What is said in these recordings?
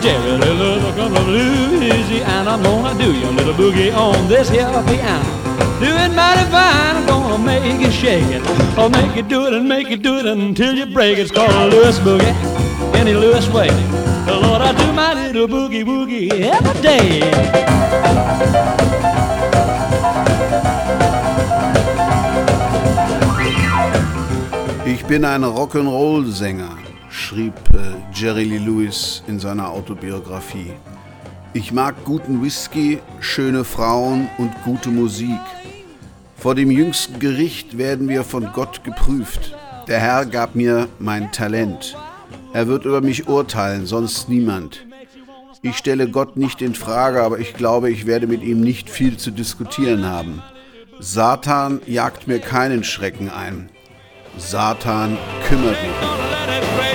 Jerry Lewis from Louisiana. I'm gonna do your little boogie on this here piano. Do it mighty fine, I'm gonna make you shake it. I'll make you do it and make you do it until you break it. It's called a Lewis boogie, any Lewis way. Lord, I do my little boogie woogie every day. Ich bin ein Rock'n'Roll-Sänger, schrieb äh, Jerry Lee Lewis in seiner Autobiografie. Ich mag guten Whisky, schöne Frauen und gute Musik. Vor dem jüngsten Gericht werden wir von Gott geprüft. Der Herr gab mir mein Talent. Er wird über mich urteilen, sonst niemand. Ich stelle Gott nicht in Frage, aber ich glaube, ich werde mit ihm nicht viel zu diskutieren haben. Satan jagt mir keinen Schrecken ein. Satan kümmert mich.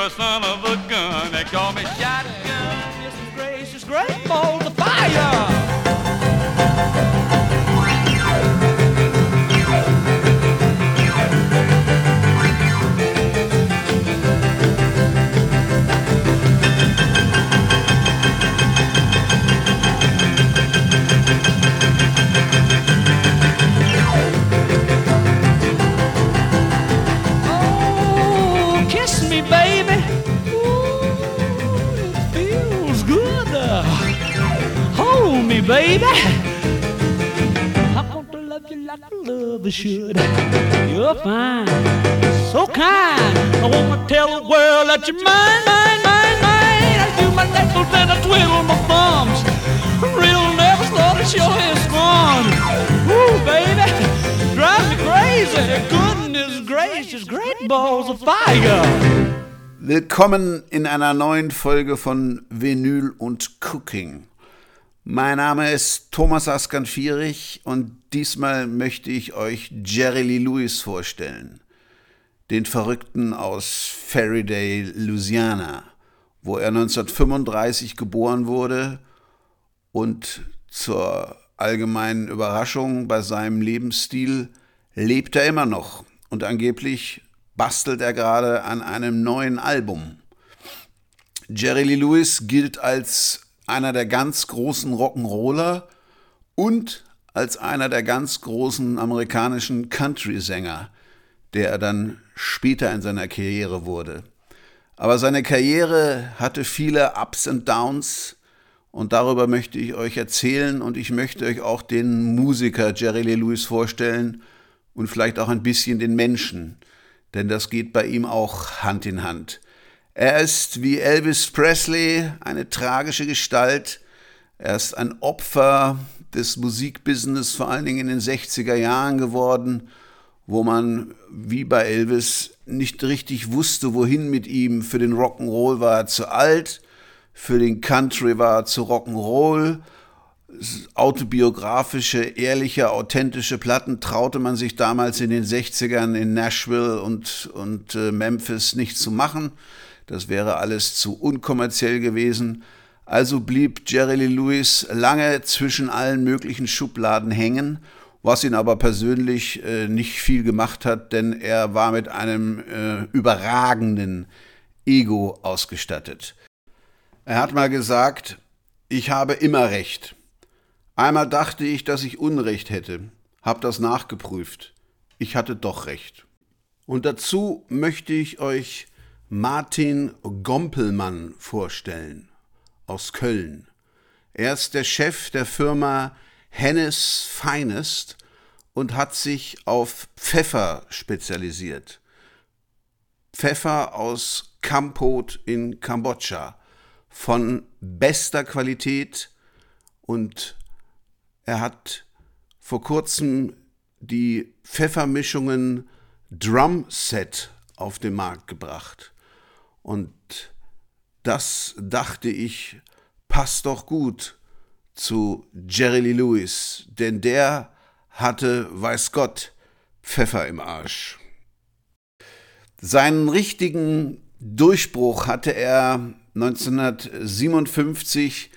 A son of a gun. They call me shotgun. Yes, gracious, great balls of fire. Baby. I want to love you like a lover should. You're fine, so kind. I want to tell the world that you're mine, mine, mine, mine. I do my knuckles and I twiddle my thumbs. Real never thought it sure is fun. Ooh, baby, drive me crazy. Goodness gracious, great balls of fire. Willkommen in einer neuen Folge von Vinyl und Cooking. Mein Name ist Thomas Askan-Fierich und diesmal möchte ich euch Jerry Lee Lewis vorstellen. Den Verrückten aus Faraday, Louisiana, wo er 1935 geboren wurde und zur allgemeinen Überraschung bei seinem Lebensstil lebt er immer noch und angeblich bastelt er gerade an einem neuen Album. Jerry Lee Lewis gilt als einer der ganz großen Rock'n'Roller und als einer der ganz großen amerikanischen Country-Sänger, der er dann später in seiner Karriere wurde. Aber seine Karriere hatte viele Ups und Downs und darüber möchte ich euch erzählen und ich möchte euch auch den Musiker Jerry Lee Lewis vorstellen und vielleicht auch ein bisschen den Menschen, denn das geht bei ihm auch Hand in Hand. Er ist wie Elvis Presley eine tragische Gestalt. Er ist ein Opfer des Musikbusiness, vor allen Dingen in den 60er Jahren geworden, wo man wie bei Elvis nicht richtig wusste, wohin mit ihm. Für den Rock'n'Roll war er zu alt, für den Country war er zu Rock'n'Roll. Autobiografische, ehrliche, authentische Platten traute man sich damals in den 60ern in Nashville und, und äh, Memphis nicht zu machen. Das wäre alles zu unkommerziell gewesen. Also blieb Jerry Lee Lewis lange zwischen allen möglichen Schubladen hängen, was ihn aber persönlich äh, nicht viel gemacht hat, denn er war mit einem äh, überragenden Ego ausgestattet. Er hat mal gesagt, ich habe immer recht. Einmal dachte ich, dass ich Unrecht hätte, hab das nachgeprüft. Ich hatte doch recht. Und dazu möchte ich euch Martin Gompelmann vorstellen aus Köln. Er ist der Chef der Firma Hennes Finest und hat sich auf Pfeffer spezialisiert. Pfeffer aus Kampot in Kambodscha von bester Qualität und er hat vor kurzem die Pfeffermischungen Drum Set auf den Markt gebracht. Und das dachte ich, passt doch gut zu Jerry Lee Lewis, denn der hatte, weiß Gott, Pfeffer im Arsch. Seinen richtigen Durchbruch hatte er 1957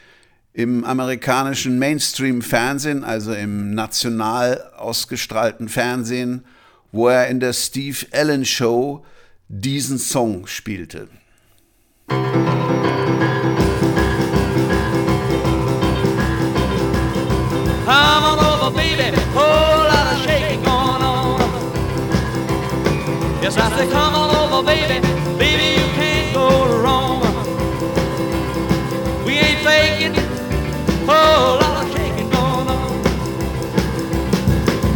im amerikanischen Mainstream-Fernsehen, also im national ausgestrahlten Fernsehen, wo er in der Steve Allen Show diesen Song spielte. Come on over, baby, whole lot of shaking going on. Yes, I say, come on over, baby, baby, you can't go wrong. We ain't faking, whole lot of shaking going on.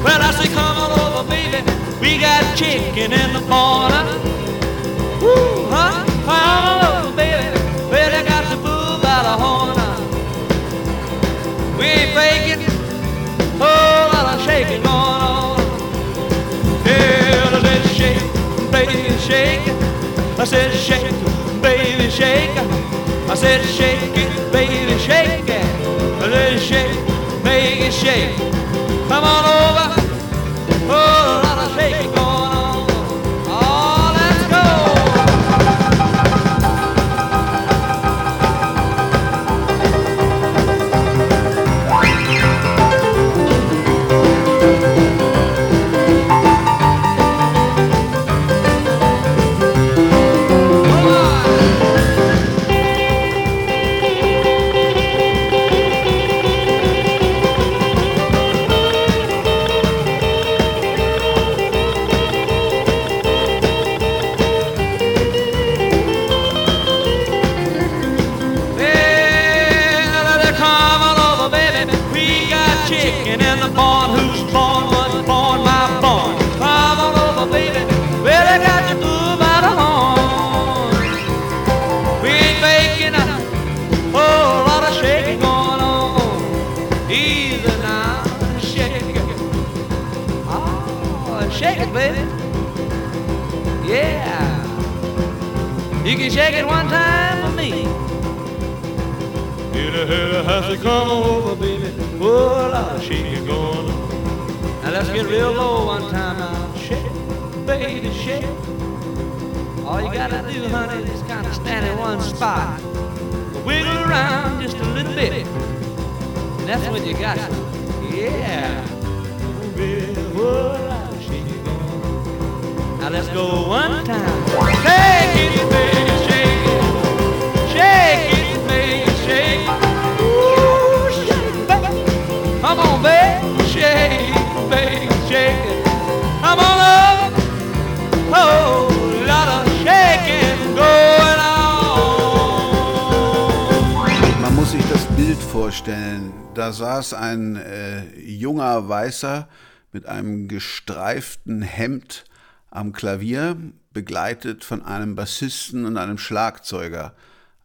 Well, I say, come on over, baby, we got chicken in the corner. Shake, baby. I said shake, baby, shake. I said shake it, baby, shake it. I said shake, it shake. Come on over, You can shake it one time for me. Hit a hit a has to come over, baby. Oh, a lot of shaking going. Now let's get real low one time now. Shake, baby, shake. All you gotta do, honey, is kind of stand in one spot. Wiggle around just a little bit. And that's what you got. Yeah. Oh, baby, oh, Now let's go one time. Shake it, baby, shake it. Shake it, baby, shake it. Ooh, shake it, baby. Come on, baby, shake it, baby, shake it. Come on up. Oh, lot of shaking going on. Man muss sich das Bild vorstellen. Da saß ein äh, junger Weißer mit einem gestreiften Hemd am Klavier, begleitet von einem Bassisten und einem Schlagzeuger.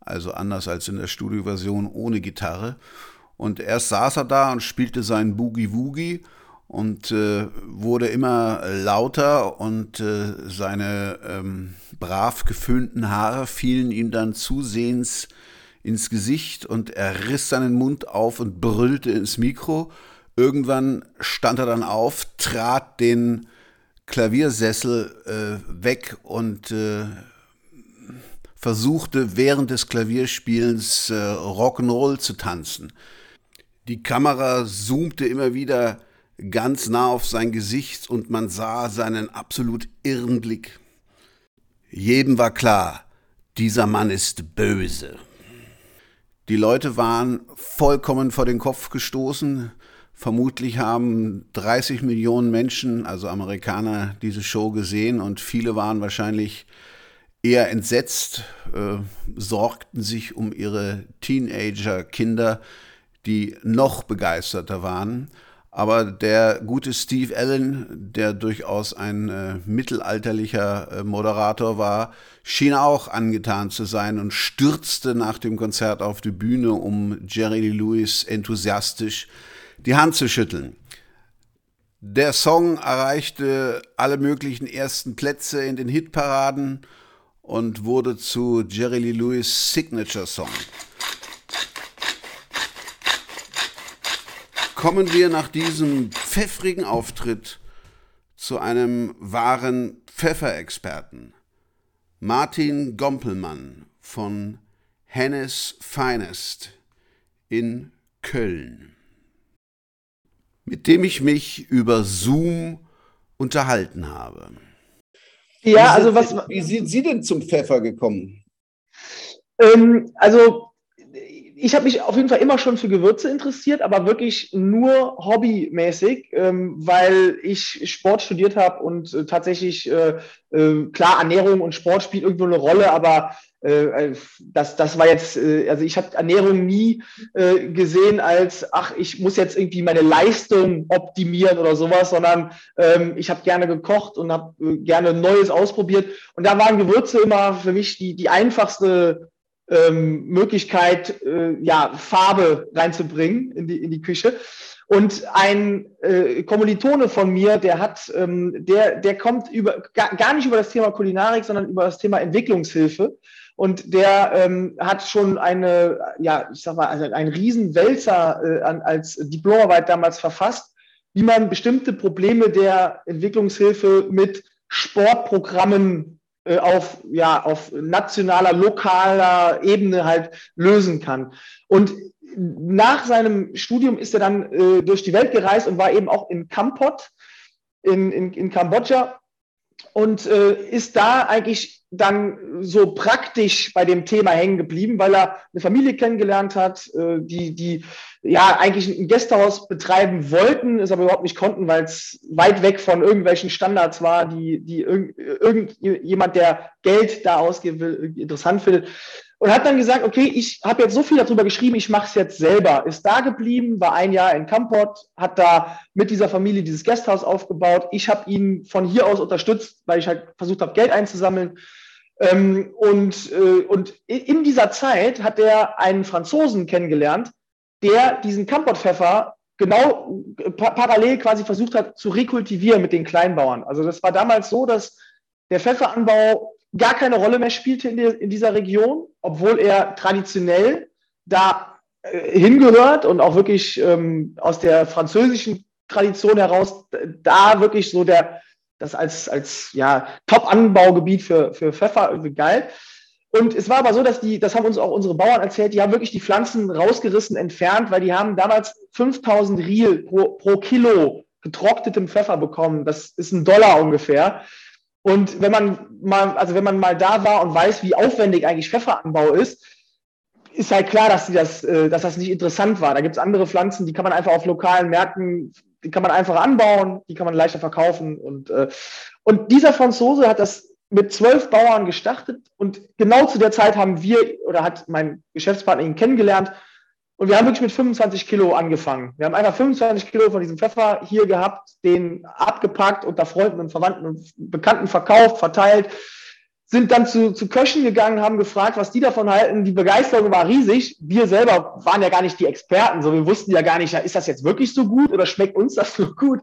Also anders als in der Studioversion ohne Gitarre. Und erst saß er da und spielte seinen Boogie Woogie und äh, wurde immer lauter und äh, seine ähm, brav geföhnten Haare fielen ihm dann zusehends ins Gesicht und er riss seinen Mund auf und brüllte ins Mikro. Irgendwann stand er dann auf, trat den Klaviersessel äh, weg und äh, versuchte während des Klavierspielens äh, Rock'n'Roll zu tanzen. Die Kamera zoomte immer wieder ganz nah auf sein Gesicht und man sah seinen absolut irren Blick. Jedem war klar, dieser Mann ist böse. Die Leute waren vollkommen vor den Kopf gestoßen. Vermutlich haben 30 Millionen Menschen, also Amerikaner, diese Show gesehen und viele waren wahrscheinlich eher entsetzt, äh, sorgten sich um ihre Teenager-Kinder, die noch begeisterter waren. Aber der gute Steve Allen, der durchaus ein äh, mittelalterlicher äh, Moderator war, schien auch angetan zu sein und stürzte nach dem Konzert auf die Bühne, um Jerry Lewis enthusiastisch die Hand zu schütteln. Der Song erreichte alle möglichen ersten Plätze in den Hitparaden und wurde zu Jerry Lee Lewis Signature Song. Kommen wir nach diesem pfeffrigen Auftritt zu einem wahren Pfefferexperten. Martin Gompelmann von Hennes Finest in Köln, mit dem ich mich über Zoom unterhalten habe. Ja, also was. Wie sind Sie denn zum Pfeffer gekommen? Ähm, also ich habe mich auf jeden Fall immer schon für Gewürze interessiert, aber wirklich nur hobbymäßig, ähm, weil ich Sport studiert habe und äh, tatsächlich, äh, äh, klar, Ernährung und Sport spielt irgendwo eine Rolle, aber äh, äh, das, das war jetzt, äh, also ich habe Ernährung nie gesehen als, ach, ich muss jetzt irgendwie meine Leistung optimieren oder sowas, sondern ähm, ich habe gerne gekocht und habe gerne Neues ausprobiert. Und da waren Gewürze immer für mich die, die einfachste ähm, Möglichkeit, ja, Farbe reinzubringen in die, in die Küche. Und ein äh, Kommilitone von mir, der hat, ähm, der, der kommt über, gar, gar nicht über das Thema Kulinarik, sondern über das Thema Entwicklungshilfe. Und der ähm, hat schon eine, ja, ich sag mal, also ein Riesenwälzer äh, als Diplomarbeit damals verfasst, wie man bestimmte Probleme der Entwicklungshilfe mit Sportprogrammen äh, auf, ja, auf nationaler, lokaler Ebene halt lösen kann. Und nach seinem Studium ist er dann äh, durch die Welt gereist und war eben auch in Kampot, in, in, in Kambodscha und äh, ist da eigentlich dann so praktisch bei dem Thema hängen geblieben, weil er eine Familie kennengelernt hat, äh, die, die ja eigentlich ein Gästehaus betreiben wollten, es aber überhaupt nicht konnten, weil es weit weg von irgendwelchen Standards war, die, die irgendjemand, der Geld da ausgeben will, interessant findet. Und hat dann gesagt, okay, ich habe jetzt so viel darüber geschrieben, ich mache es jetzt selber. Ist da geblieben, war ein Jahr in Kampot, hat da mit dieser Familie dieses Gästehaus aufgebaut. Ich habe ihn von hier aus unterstützt, weil ich halt versucht habe, Geld einzusammeln. Ähm, und, äh, und in dieser Zeit hat er einen Franzosen kennengelernt, der diesen Kampot-Pfeffer genau äh, pa parallel quasi versucht hat zu rekultivieren mit den Kleinbauern. Also das war damals so, dass der Pfefferanbau gar keine Rolle mehr spielte in, der, in dieser Region, obwohl er traditionell da äh, hingehört und auch wirklich ähm, aus der französischen Tradition heraus da wirklich so der, das als, als ja, Top-Anbaugebiet für, für Pfeffer irgendwie galt. Und es war aber so, dass die, das haben uns auch unsere Bauern erzählt, die haben wirklich die Pflanzen rausgerissen, entfernt, weil die haben damals 5000 Riel pro, pro Kilo getrocknetem Pfeffer bekommen. Das ist ein Dollar ungefähr. Und wenn man mal, also wenn man mal da war und weiß, wie aufwendig eigentlich Pfefferanbau ist, ist halt klar, dass, die das, äh, dass das nicht interessant war. Da gibt es andere Pflanzen, die kann man einfach auf lokalen Märkten, die kann man einfach anbauen, die kann man leichter verkaufen. Und, äh, und dieser Franzose hat das mit zwölf Bauern gestartet und genau zu der Zeit haben wir oder hat mein Geschäftspartner ihn kennengelernt und wir haben wirklich mit 25 Kilo angefangen. Wir haben einfach 25 Kilo von diesem Pfeffer hier gehabt, den abgepackt, unter Freunden und Verwandten und Bekannten verkauft, verteilt, sind dann zu, zu Köchen gegangen, haben gefragt, was die davon halten. Die Begeisterung war riesig. Wir selber waren ja gar nicht die Experten, so wir wussten ja gar nicht, ist das jetzt wirklich so gut oder schmeckt uns das so gut?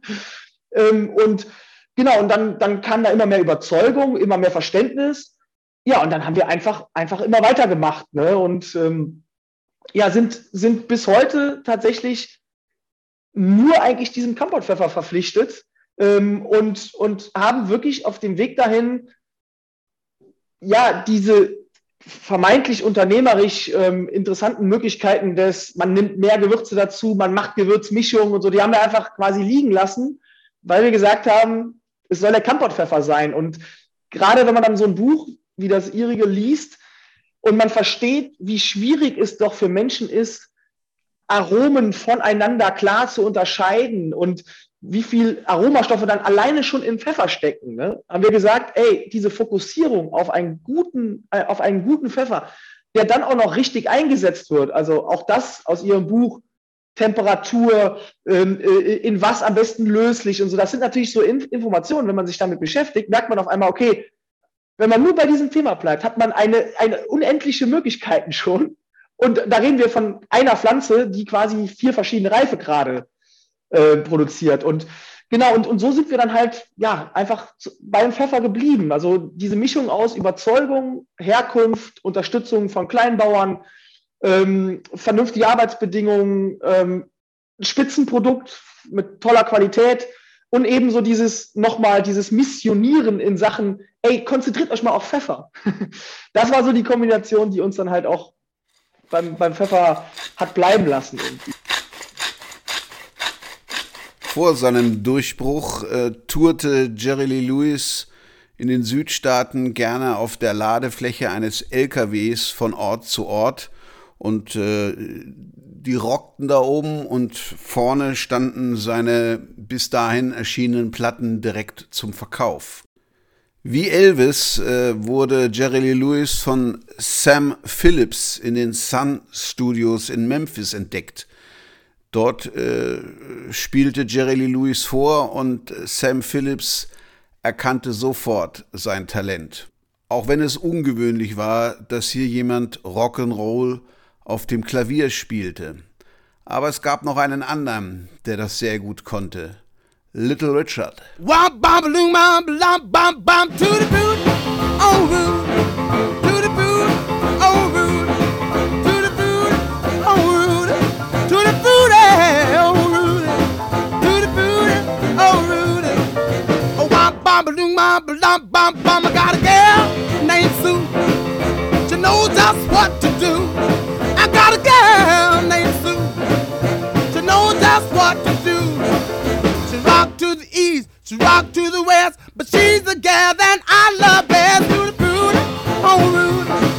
Ähm, und genau, und dann, dann kam da immer mehr Überzeugung, immer mehr Verständnis. Ja, und dann haben wir einfach, einfach immer weitergemacht. Ne? Und ähm, ja, sind, sind bis heute tatsächlich nur eigentlich diesem Kampotpfeffer verpflichtet ähm, und, und haben wirklich auf dem Weg dahin, ja, diese vermeintlich unternehmerisch ähm, interessanten Möglichkeiten des, man nimmt mehr Gewürze dazu, man macht Gewürzmischungen und so, die haben wir einfach quasi liegen lassen, weil wir gesagt haben, es soll der Kampotpfeffer sein. Und gerade wenn man dann so ein Buch wie das ihrige liest, und man versteht, wie schwierig es doch für Menschen ist, Aromen voneinander klar zu unterscheiden und wie viel Aromastoffe dann alleine schon im Pfeffer stecken. Ne? Haben wir gesagt, ey, diese Fokussierung auf einen guten, äh, auf einen guten Pfeffer, der dann auch noch richtig eingesetzt wird. Also auch das aus Ihrem Buch Temperatur, ähm, äh, in was am besten löslich und so. Das sind natürlich so In Informationen, wenn man sich damit beschäftigt, merkt man auf einmal, okay, wenn man nur bei diesem Thema bleibt, hat man eine, eine unendliche Möglichkeiten schon. Und da reden wir von einer Pflanze, die quasi vier verschiedene Reifegrade äh, produziert. Und genau, und, und so sind wir dann halt, ja, einfach zu, beim Pfeffer geblieben. Also diese Mischung aus Überzeugung, Herkunft, Unterstützung von Kleinbauern, ähm, vernünftige Arbeitsbedingungen, ähm, Spitzenprodukt mit toller Qualität und ebenso dieses nochmal dieses Missionieren in Sachen, ey, konzentriert euch mal auf Pfeffer. Das war so die Kombination, die uns dann halt auch beim, beim Pfeffer hat bleiben lassen. Irgendwie. Vor seinem Durchbruch äh, tourte Jerry Lee Lewis in den Südstaaten gerne auf der Ladefläche eines LKWs von Ort zu Ort und äh, die rockten da oben und vorne standen seine bis dahin erschienenen Platten direkt zum Verkauf. Wie Elvis äh, wurde Jerry Lee Lewis von Sam Phillips in den Sun Studios in Memphis entdeckt. Dort äh, spielte Jerry Lee Lewis vor und Sam Phillips erkannte sofort sein Talent. Auch wenn es ungewöhnlich war, dass hier jemand Rock'n'Roll auf dem Klavier spielte. Aber es gab noch einen anderen, der das sehr gut konnte. Little Richard. I got a girl named Sue. She knows just what to do. I got a girl named Sue. She knows just what to do. She rock to the east, she rock to the west, but she's the gal that I love best. The booty, oh Rudy.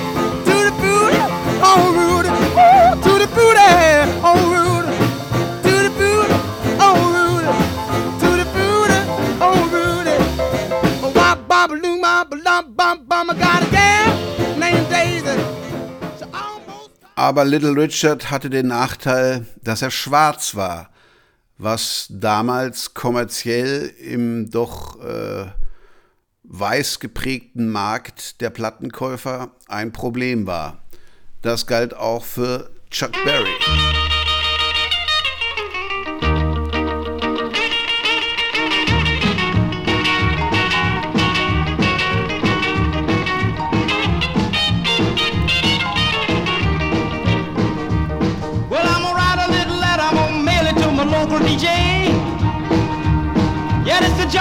Aber Little Richard hatte den Nachteil, dass er schwarz war, was damals kommerziell im doch äh, weiß geprägten Markt der Plattenkäufer ein Problem war. Das galt auch für Chuck Berry.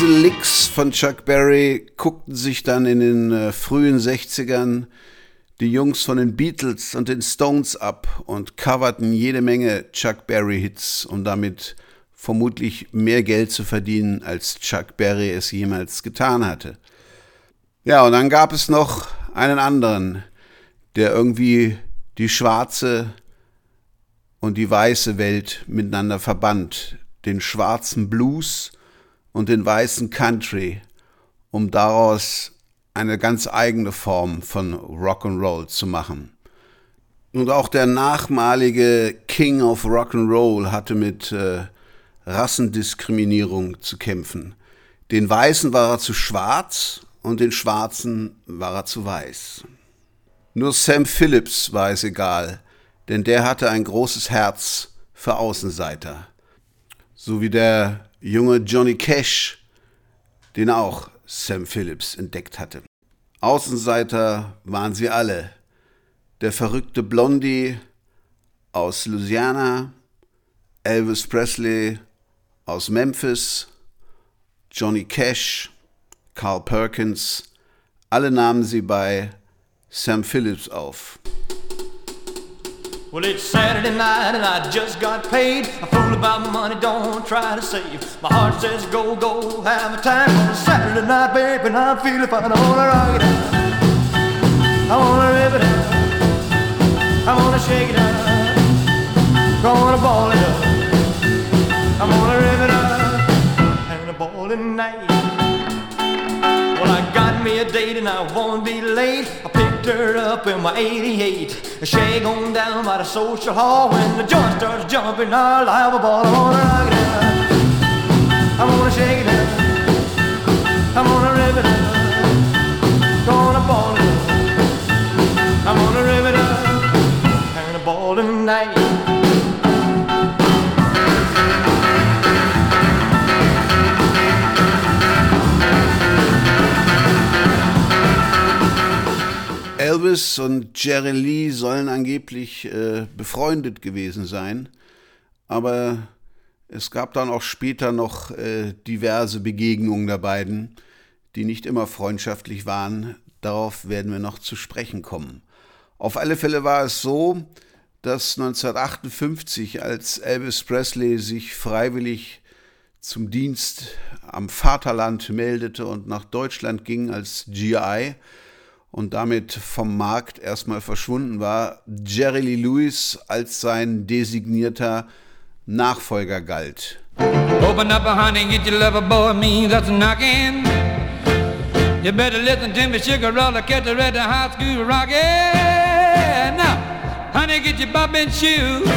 Diese Licks von Chuck Berry guckten sich dann in den äh, frühen 60ern die Jungs von den Beatles und den Stones ab und coverten jede Menge Chuck Berry-Hits, um damit vermutlich mehr Geld zu verdienen, als Chuck Berry es jemals getan hatte. Ja, und dann gab es noch einen anderen, der irgendwie die schwarze und die weiße Welt miteinander verband, den schwarzen Blues und den weißen Country, um daraus eine ganz eigene Form von Rock'n'Roll zu machen. Und auch der nachmalige King of Rock'n'Roll hatte mit äh, Rassendiskriminierung zu kämpfen. Den Weißen war er zu schwarz und den Schwarzen war er zu weiß. Nur Sam Phillips war es egal, denn der hatte ein großes Herz für Außenseiter. So wie der junge Johnny Cash, den auch Sam Phillips entdeckt hatte. Außenseiter waren sie alle. Der verrückte Blondie aus Louisiana, Elvis Presley aus Memphis, Johnny Cash, Carl Perkins, alle nahmen sie bei Sam Phillips auf. Well, it's Saturday night and I just got paid. A fool about money, don't try to save. My heart says go, go, have a time. On a Saturday night, baby, and I'm feeling fine. I wanna rock it out. I wanna live it out. I wanna shake it out. Gonna ball it up. I'm gonna live it up. And a ball night. Well, I got me a date and I won't be late. I her up in my 88. Shag on down by the social hall when the joint starts jumping. I'll have a ball. I wanna rock it out. I wanna shake it out. I wanna live it up. Gonna ball it up. I'm gonna live it up. And a ball tonight. Elvis und Jerry Lee sollen angeblich äh, befreundet gewesen sein, aber es gab dann auch später noch äh, diverse Begegnungen der beiden, die nicht immer freundschaftlich waren. Darauf werden wir noch zu sprechen kommen. Auf alle Fälle war es so, dass 1958, als Elvis Presley sich freiwillig zum Dienst am Vaterland meldete und nach Deutschland ging als GI, und damit vom Markt erstmal verschwunden war, Jerry Lee Lewis als sein designierter Nachfolger galt. Open up, honey, get your lover boy, me that's knocking. You better listen to me, sugar roller, catch the red high school rockin'. Now, honey, get your bobbin shoes,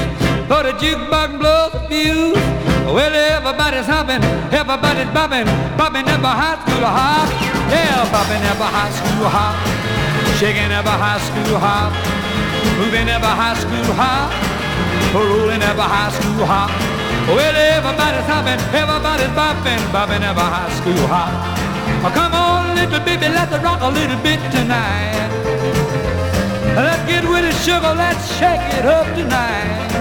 put a jukebox blow the fuse. Well, everybody's hopping, everybody's bobbing, bobbing up a high school hop. Yeah, bobbing up a high school hop. Shaking up a high school hop, moving up a high school hop, rolling up a high school hop. Well, everybody's hopping, everybody's bopping, bopping up a high school hop. Oh, come on, little baby, let's rock a little bit tonight. Let's get with it, sugar, let's shake it up tonight.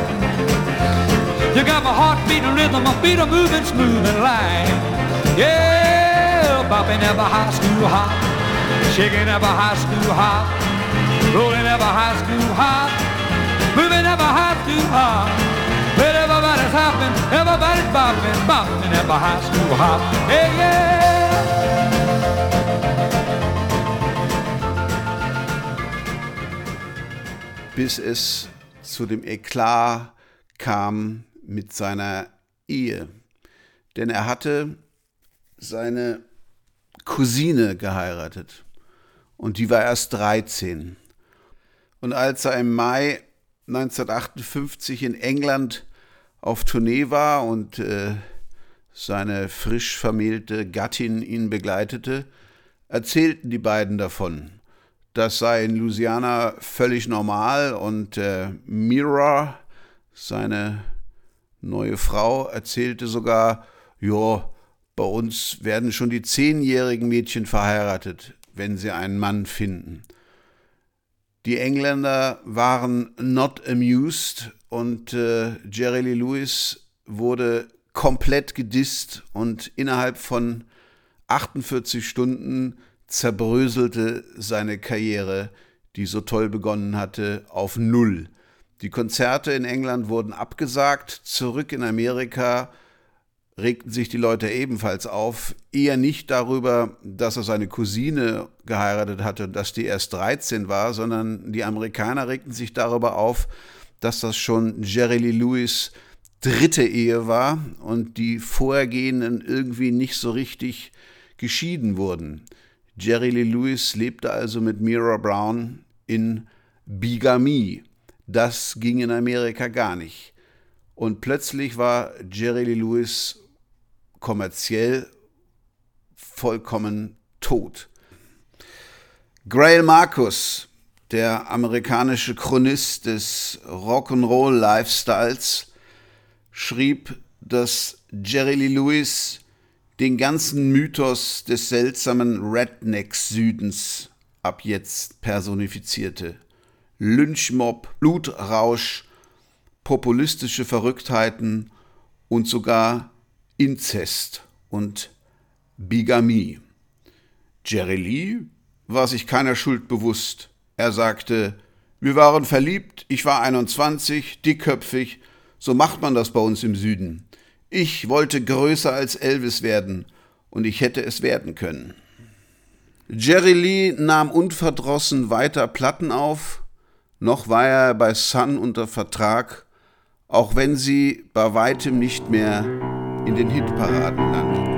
You got my heart beating rhythm, my feet are moving smooth and light. Yeah, bopping up a high school hop shaking up a high school hop, rolling up a high school hop, moving up a high school hop. But everybody's hopping, everybody's bopping, bopping up a high school hop. Hey, yeah. Bis es zu dem Eklat kam mit seiner Ehe. Denn er hatte seine Cousine geheiratet und die war erst 13. Und als er im Mai 1958 in England auf Tournee war und äh, seine frisch vermählte Gattin ihn begleitete, erzählten die beiden davon. Das sei in Louisiana völlig normal und äh, Mira, seine neue Frau, erzählte sogar, ja, bei uns werden schon die zehnjährigen Mädchen verheiratet wenn sie einen Mann finden. Die Engländer waren not amused und äh, Jerry Lee Lewis wurde komplett gedisst und innerhalb von 48 Stunden zerbröselte seine Karriere, die so toll begonnen hatte, auf Null. Die Konzerte in England wurden abgesagt, zurück in Amerika regten sich die Leute ebenfalls auf, eher nicht darüber, dass er seine Cousine geheiratet hatte und dass die erst 13 war, sondern die Amerikaner regten sich darüber auf, dass das schon Jerry Lee Lewis dritte Ehe war und die vorhergehenden irgendwie nicht so richtig geschieden wurden. Jerry Lee Lewis lebte also mit Mira Brown in Bigamie. Das ging in Amerika gar nicht. Und plötzlich war Jerry Lee Lewis kommerziell vollkommen tot. Grail Marcus, der amerikanische Chronist des Rock'n'Roll-Lifestyles, schrieb, dass Jerry Lee Lewis den ganzen Mythos des seltsamen Redneck-Südens ab jetzt personifizierte. Lynchmob, Blutrausch, populistische Verrücktheiten und sogar Inzest und Bigamie. Jerry Lee war sich keiner Schuld bewusst. Er sagte, wir waren verliebt, ich war 21, dickköpfig, so macht man das bei uns im Süden. Ich wollte größer als Elvis werden und ich hätte es werden können. Jerry Lee nahm unverdrossen weiter Platten auf, noch war er bei Sun unter Vertrag, auch wenn sie bei weitem nicht mehr in den Hitparaden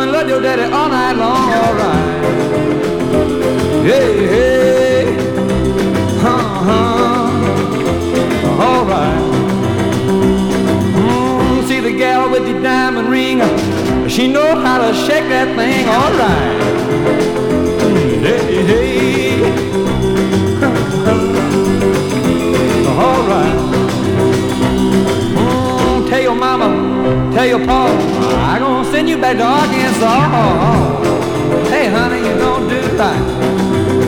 mama love your daddy all night long, alright. Hey, hey, huh, huh, alright. Mm, see the gal with the diamond ring, she know how to shake that thing, alright. Tell your pa, I gonna send you back to Arkansas. Hey, honey, you don't do right.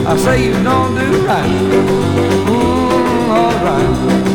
I say you don't do right. Mm, all right.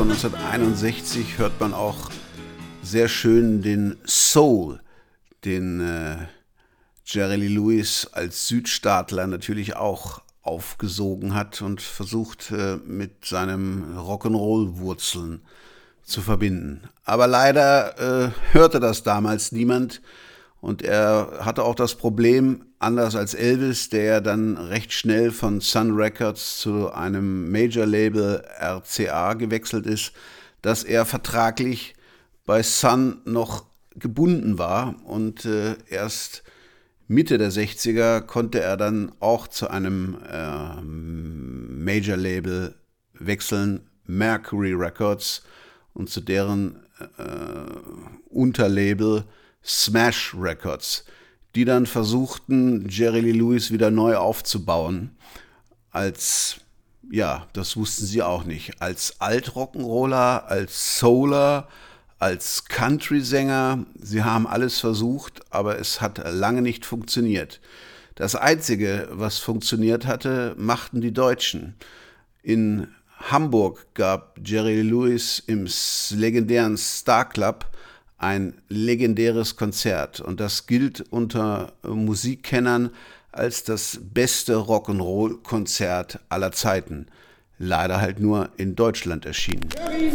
Von 1961 hört man auch sehr schön den Soul, den äh, Jerry Lee Lewis als Südstaatler natürlich auch aufgesogen hat und versucht äh, mit seinem Rock'n'Roll-Wurzeln zu verbinden. Aber leider äh, hörte das damals niemand und er hatte auch das Problem, anders als Elvis, der dann recht schnell von Sun Records zu einem Major-Label RCA gewechselt ist, dass er vertraglich bei Sun noch gebunden war. Und äh, erst Mitte der 60er konnte er dann auch zu einem äh, Major-Label wechseln, Mercury Records, und zu deren äh, Unterlabel Smash Records, die dann versuchten, Jerry Lee Lewis wieder neu aufzubauen. Als, ja, das wussten sie auch nicht, als Alt-Rock'n'Roller, als Souler, als Country-Sänger. Sie haben alles versucht, aber es hat lange nicht funktioniert. Das Einzige, was funktioniert hatte, machten die Deutschen. In Hamburg gab Jerry Lewis im legendären Star Club ein legendäres Konzert und das gilt unter Musikkennern als das beste Rock'n'Roll-Konzert aller Zeiten. Leider halt nur in Deutschland erschienen. Jerry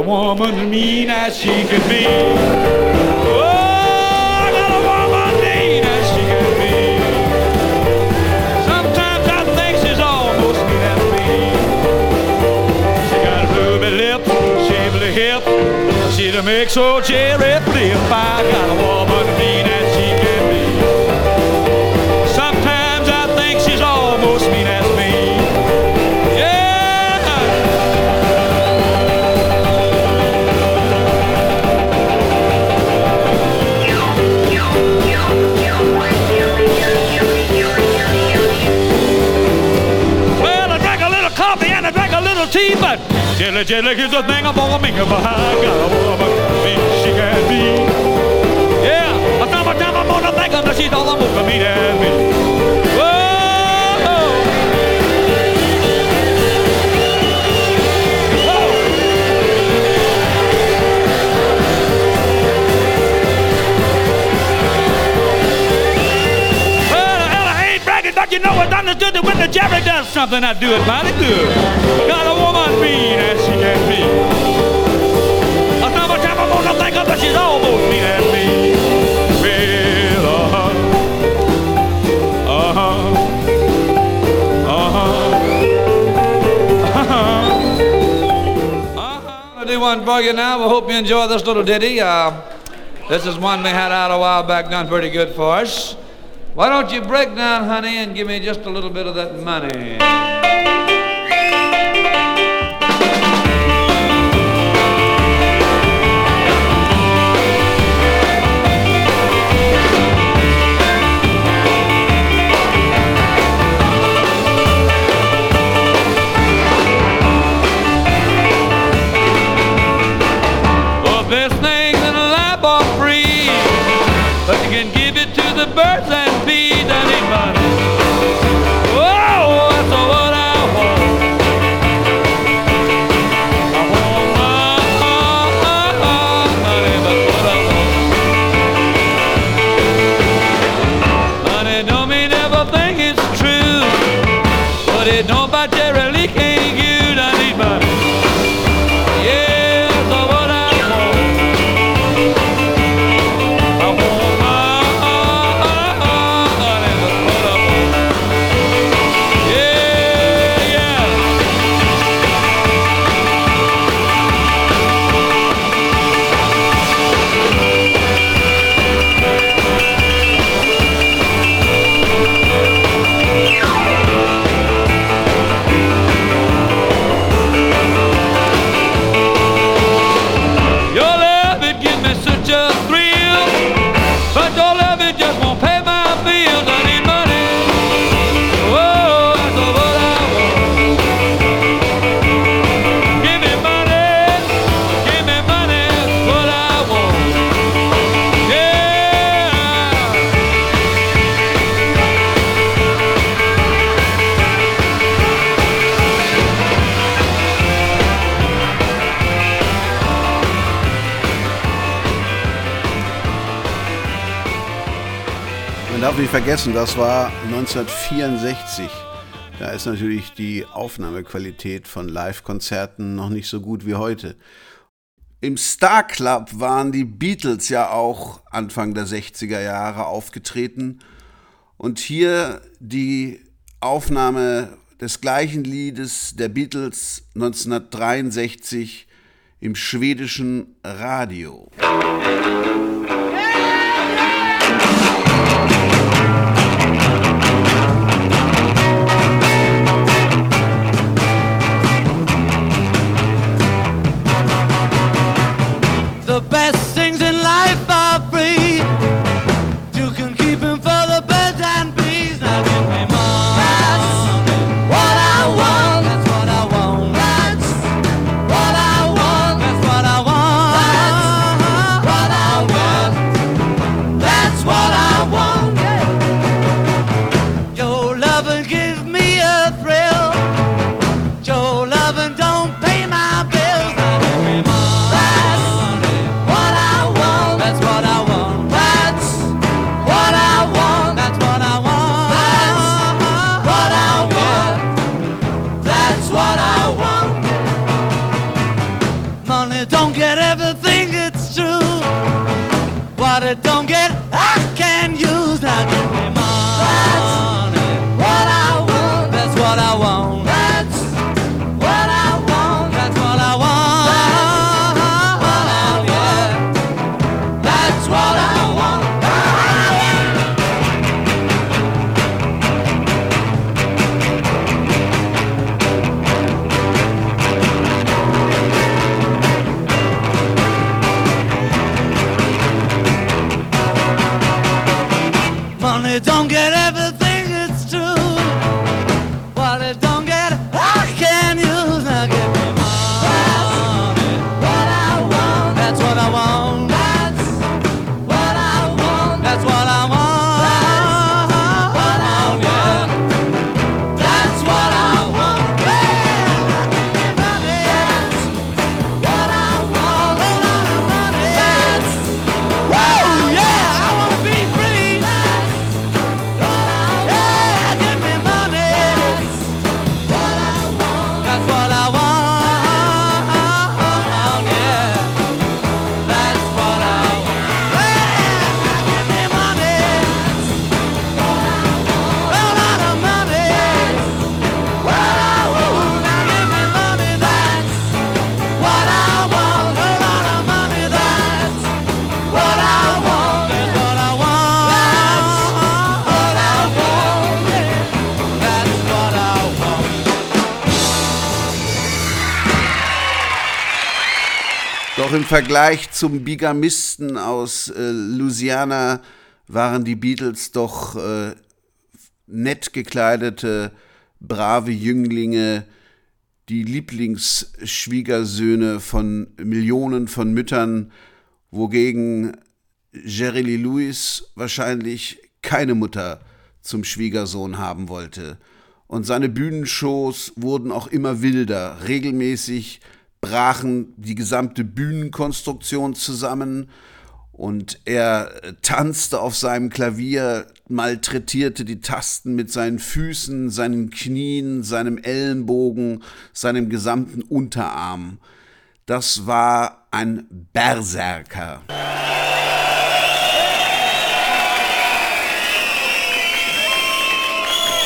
a woman mean as she can be. Oh, I got a woman mean as she can be. Sometimes I think she's almost mean as me. She got ruby lips, shapely hip. She to make so cherry flip. I got a woman mean as she jelly jelly is the thing I'm gonna make but I got a woman, me she can be. Yeah, a time a time I'm gonna think of she's all I'm gonna meet as me. You know it's understood that when the Jerry does something, I do it mighty good. Got a woman mean as she can be. A number time I'm gonna think of, but she's almost mean as me. Well, uh-huh. Uh-huh. Uh-huh. Uh-huh. I'll do one for you now. We hope you enjoy this little ditty. Uh, this is one we had out a while back, done pretty good for us. Why don't you break down, honey, and give me just a little bit of that money? Vergessen, das war 1964. Da ist natürlich die Aufnahmequalität von Live-Konzerten noch nicht so gut wie heute. Im Star Club waren die Beatles ja auch Anfang der 60er Jahre aufgetreten. Und hier die Aufnahme des gleichen Liedes der Beatles 1963 im schwedischen Radio. Yeah! Vergleich zum Bigamisten aus äh, Louisiana waren die Beatles doch äh, nett gekleidete, brave Jünglinge, die Lieblingsschwiegersöhne von Millionen von Müttern, wogegen Jerry Lee Lewis wahrscheinlich keine Mutter zum Schwiegersohn haben wollte. Und seine Bühnenshows wurden auch immer wilder, regelmäßig brachen die gesamte Bühnenkonstruktion zusammen und er äh, tanzte auf seinem Klavier, malträtierte die Tasten mit seinen Füßen, seinen Knien, seinem Ellenbogen, seinem gesamten Unterarm. Das war ein Berserker.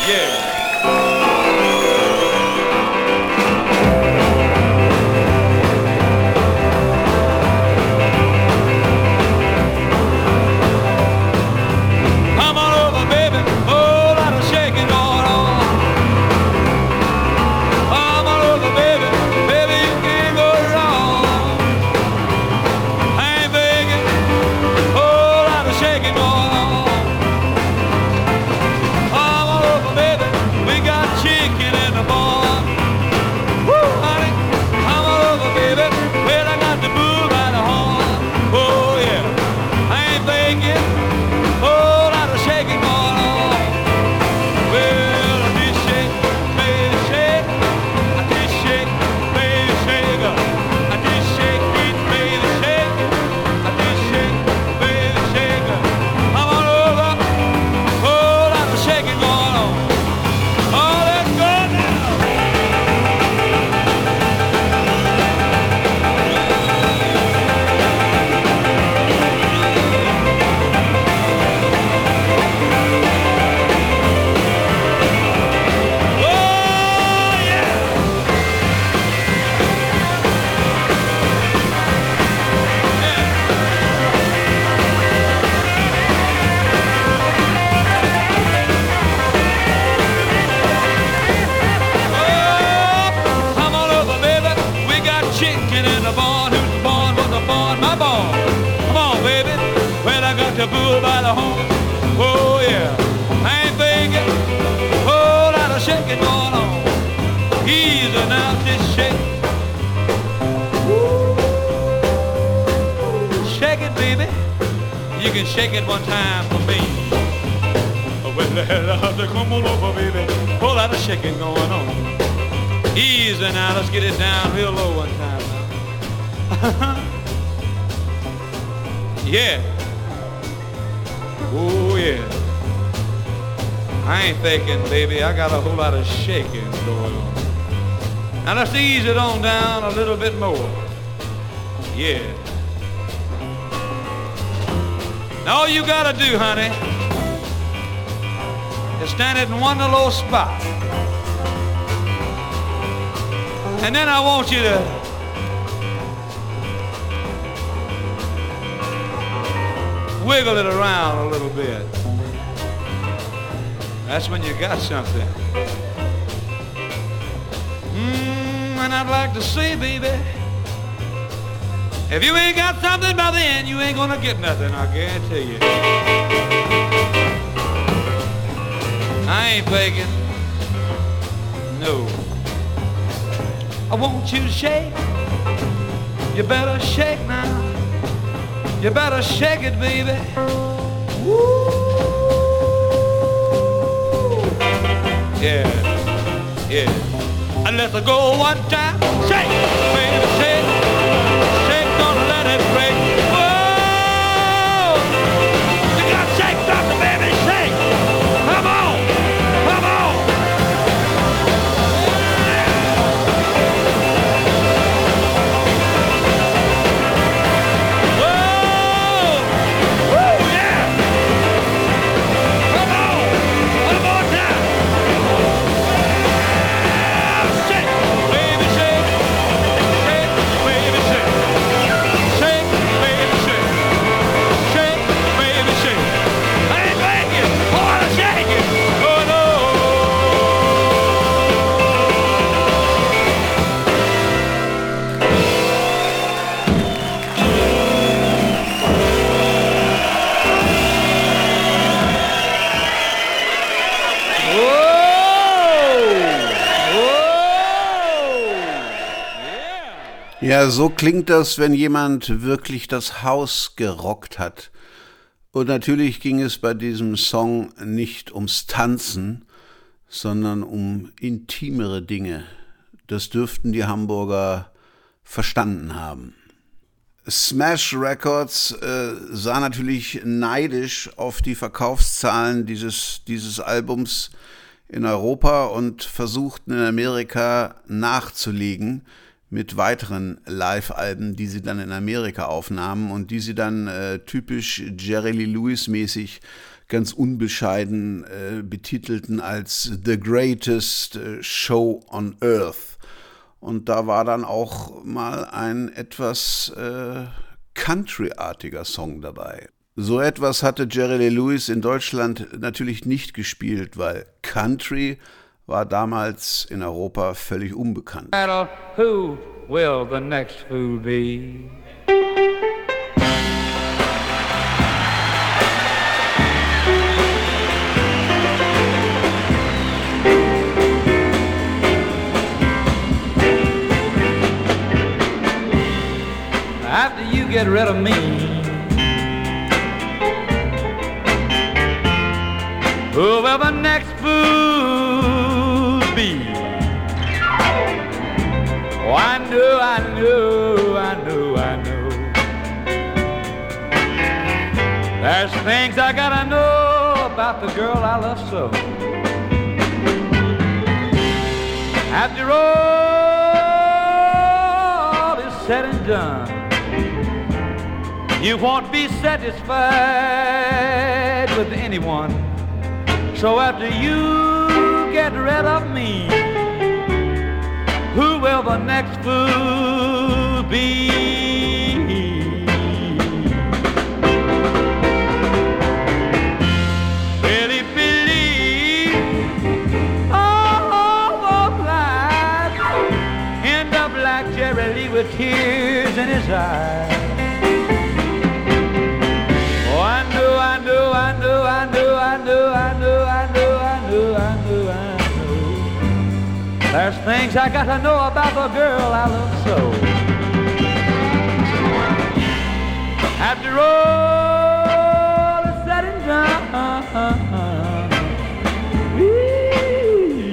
Yeah. Oh, yeah. I ain't going on. Now, just shake. Shake it, baby. You can shake it one time for me. Well, come on over, baby. Whole lot of shaking going on. Easy now, let's get it down real low one time yeah. Oh yeah. I ain't thinking, baby, I got a whole lot of shaking going on. Now let's ease it on down a little bit more. Yeah. Now all you gotta do, honey, is stand it in one little spot. And then I want you to wiggle it around a little bit. That's when you got something. Mmm, and I'd like to say, baby, if you ain't got something by then, you ain't gonna get nothing, I guarantee you. I ain't begging. No. I want you to shake. You better shake. You better shake it, baby. Woo. Yeah, yeah. And let's go one time. Shake, baby, Ja, so klingt das, wenn jemand wirklich das Haus gerockt hat. Und natürlich ging es bei diesem Song nicht ums Tanzen, sondern um intimere Dinge. Das dürften die Hamburger verstanden haben. Smash Records äh, sah natürlich neidisch auf die Verkaufszahlen dieses, dieses Albums in Europa und versuchten in Amerika nachzulegen mit weiteren Live-Alben, die sie dann in Amerika aufnahmen und die sie dann äh, typisch Jerry Lee Lewis mäßig ganz unbescheiden äh, betitelten als The Greatest äh, Show on Earth. Und da war dann auch mal ein etwas äh, Country-artiger Song dabei. So etwas hatte Jerry Lee Lewis in Deutschland natürlich nicht gespielt, weil Country war damals in Europa völlig unbekannt. who will the next fool be? After you get rid of me, who will the next fool Oh, I know, I know, I know, I know. There's things I gotta know about the girl I love so. After all is said and done, you won't be satisfied with anyone. So after you get rid of me, will the next fool be? Believe all like Jerry Lee with tears in his eyes. Things I got to know about the girl I love so. After all is said and done,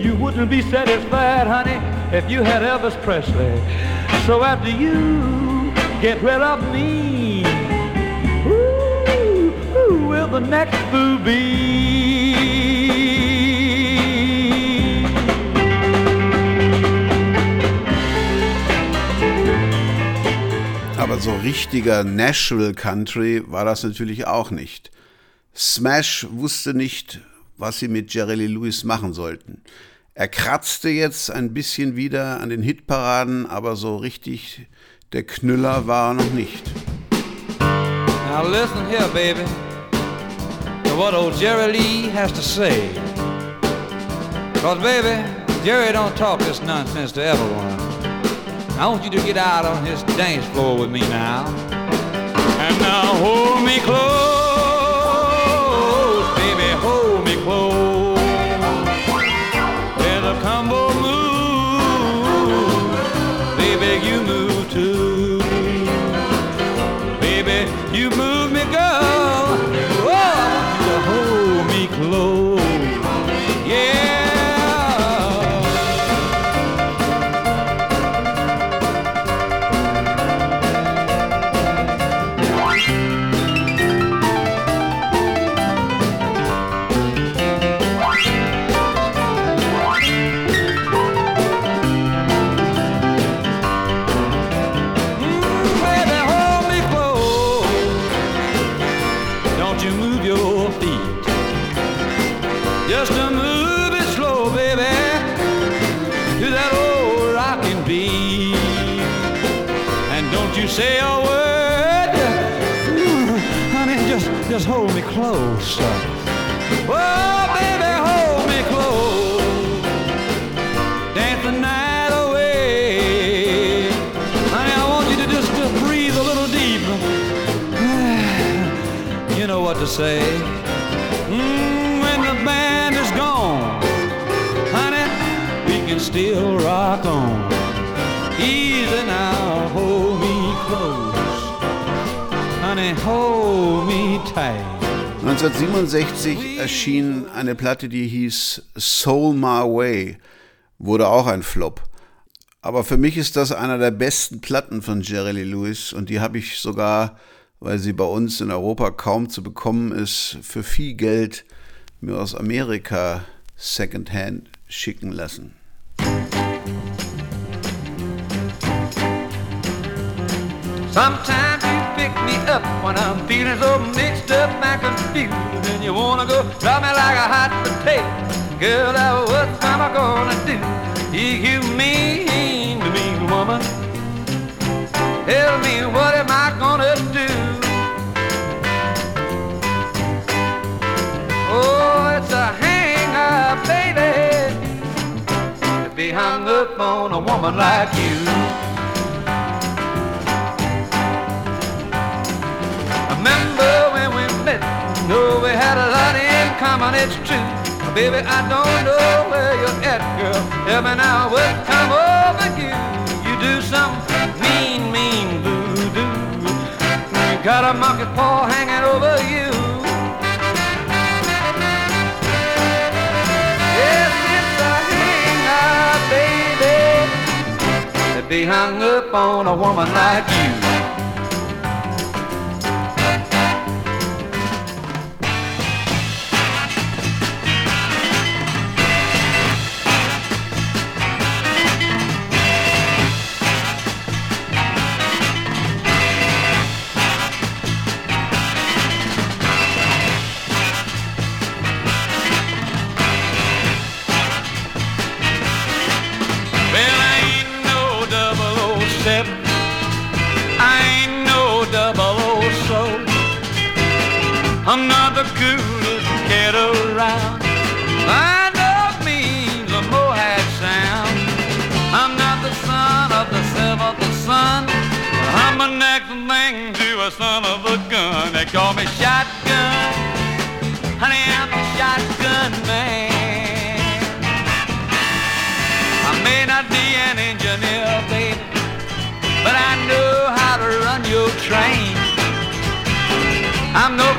you wouldn't be satisfied, honey, if you had Elvis Presley. So after you get rid of me, who will the next boo be? So richtiger Nashville Country war das natürlich auch nicht. Smash wusste nicht, was sie mit Jerry Lee Lewis machen sollten. Er kratzte jetzt ein bisschen wieder an den Hitparaden, aber so richtig der Knüller war er noch nicht. Now listen here, baby, to what old Jerry Lee has to say. Cause baby, Jerry don't talk this nonsense to everyone. I want you to get out on this dance floor with me now. And now hold me close, 1967 erschien eine Platte, die hieß Soul My Way, wurde auch ein Flop. Aber für mich ist das einer der besten Platten von Jerry Lee Lewis und die habe ich sogar, weil sie bei uns in Europa kaum zu bekommen ist, für viel Geld mir aus Amerika Secondhand schicken lassen. Sometimes pick me up when I'm feeling so mixed up and confused. And you wanna go drop me like a hot potato. Girl, what am I gonna do? You, you mean to me, woman. Tell me what am I gonna do? Oh, it's a hang up, baby. To be hung up on a woman like you. Common, it's true. Baby, I don't know where you're at, girl. Me now what come over you. You do some mean, mean voodoo. You got a monkey paw hanging over you. Yes, it's a hang baby. To be hung up on a woman like you. coolest cat around. I love me the Moab Sound. I'm not the son of the seventh son, I'm the next thing to a son of a gun. They call me Shotgun. Honey, I'm the Shotgun Man. I may not be an engineer, baby, but I know how to run your train. I'm no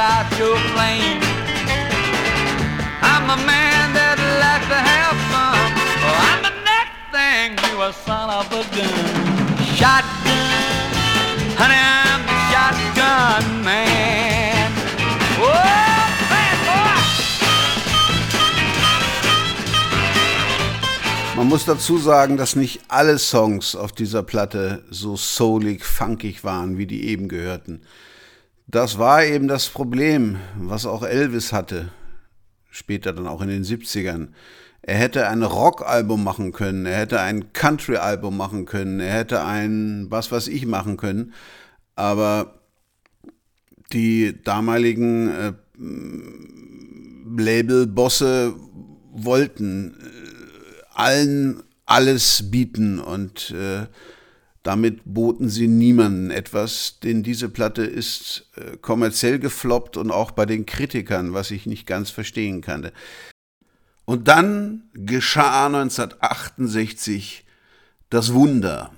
out your flame. I'm a man that likes to have fun. Oh, I'm the next thing to a son of a gun. Shotgun, honey, I'm the shotgun man. Oh! Man muss dazu sagen, dass nicht alle Songs auf dieser Platte so soulig, funkig waren, wie die eben gehörten. Das war eben das Problem, was auch Elvis hatte, später dann auch in den 70ern. Er hätte ein Rockalbum machen können, er hätte ein Country-Album machen können, er hätte ein was weiß ich machen können, aber die damaligen äh, Labelbosse wollten äh, allen alles bieten und äh, damit boten sie niemanden etwas, denn diese Platte ist äh, kommerziell gefloppt und auch bei den Kritikern, was ich nicht ganz verstehen kann. Und dann geschah 1968 das Wunder,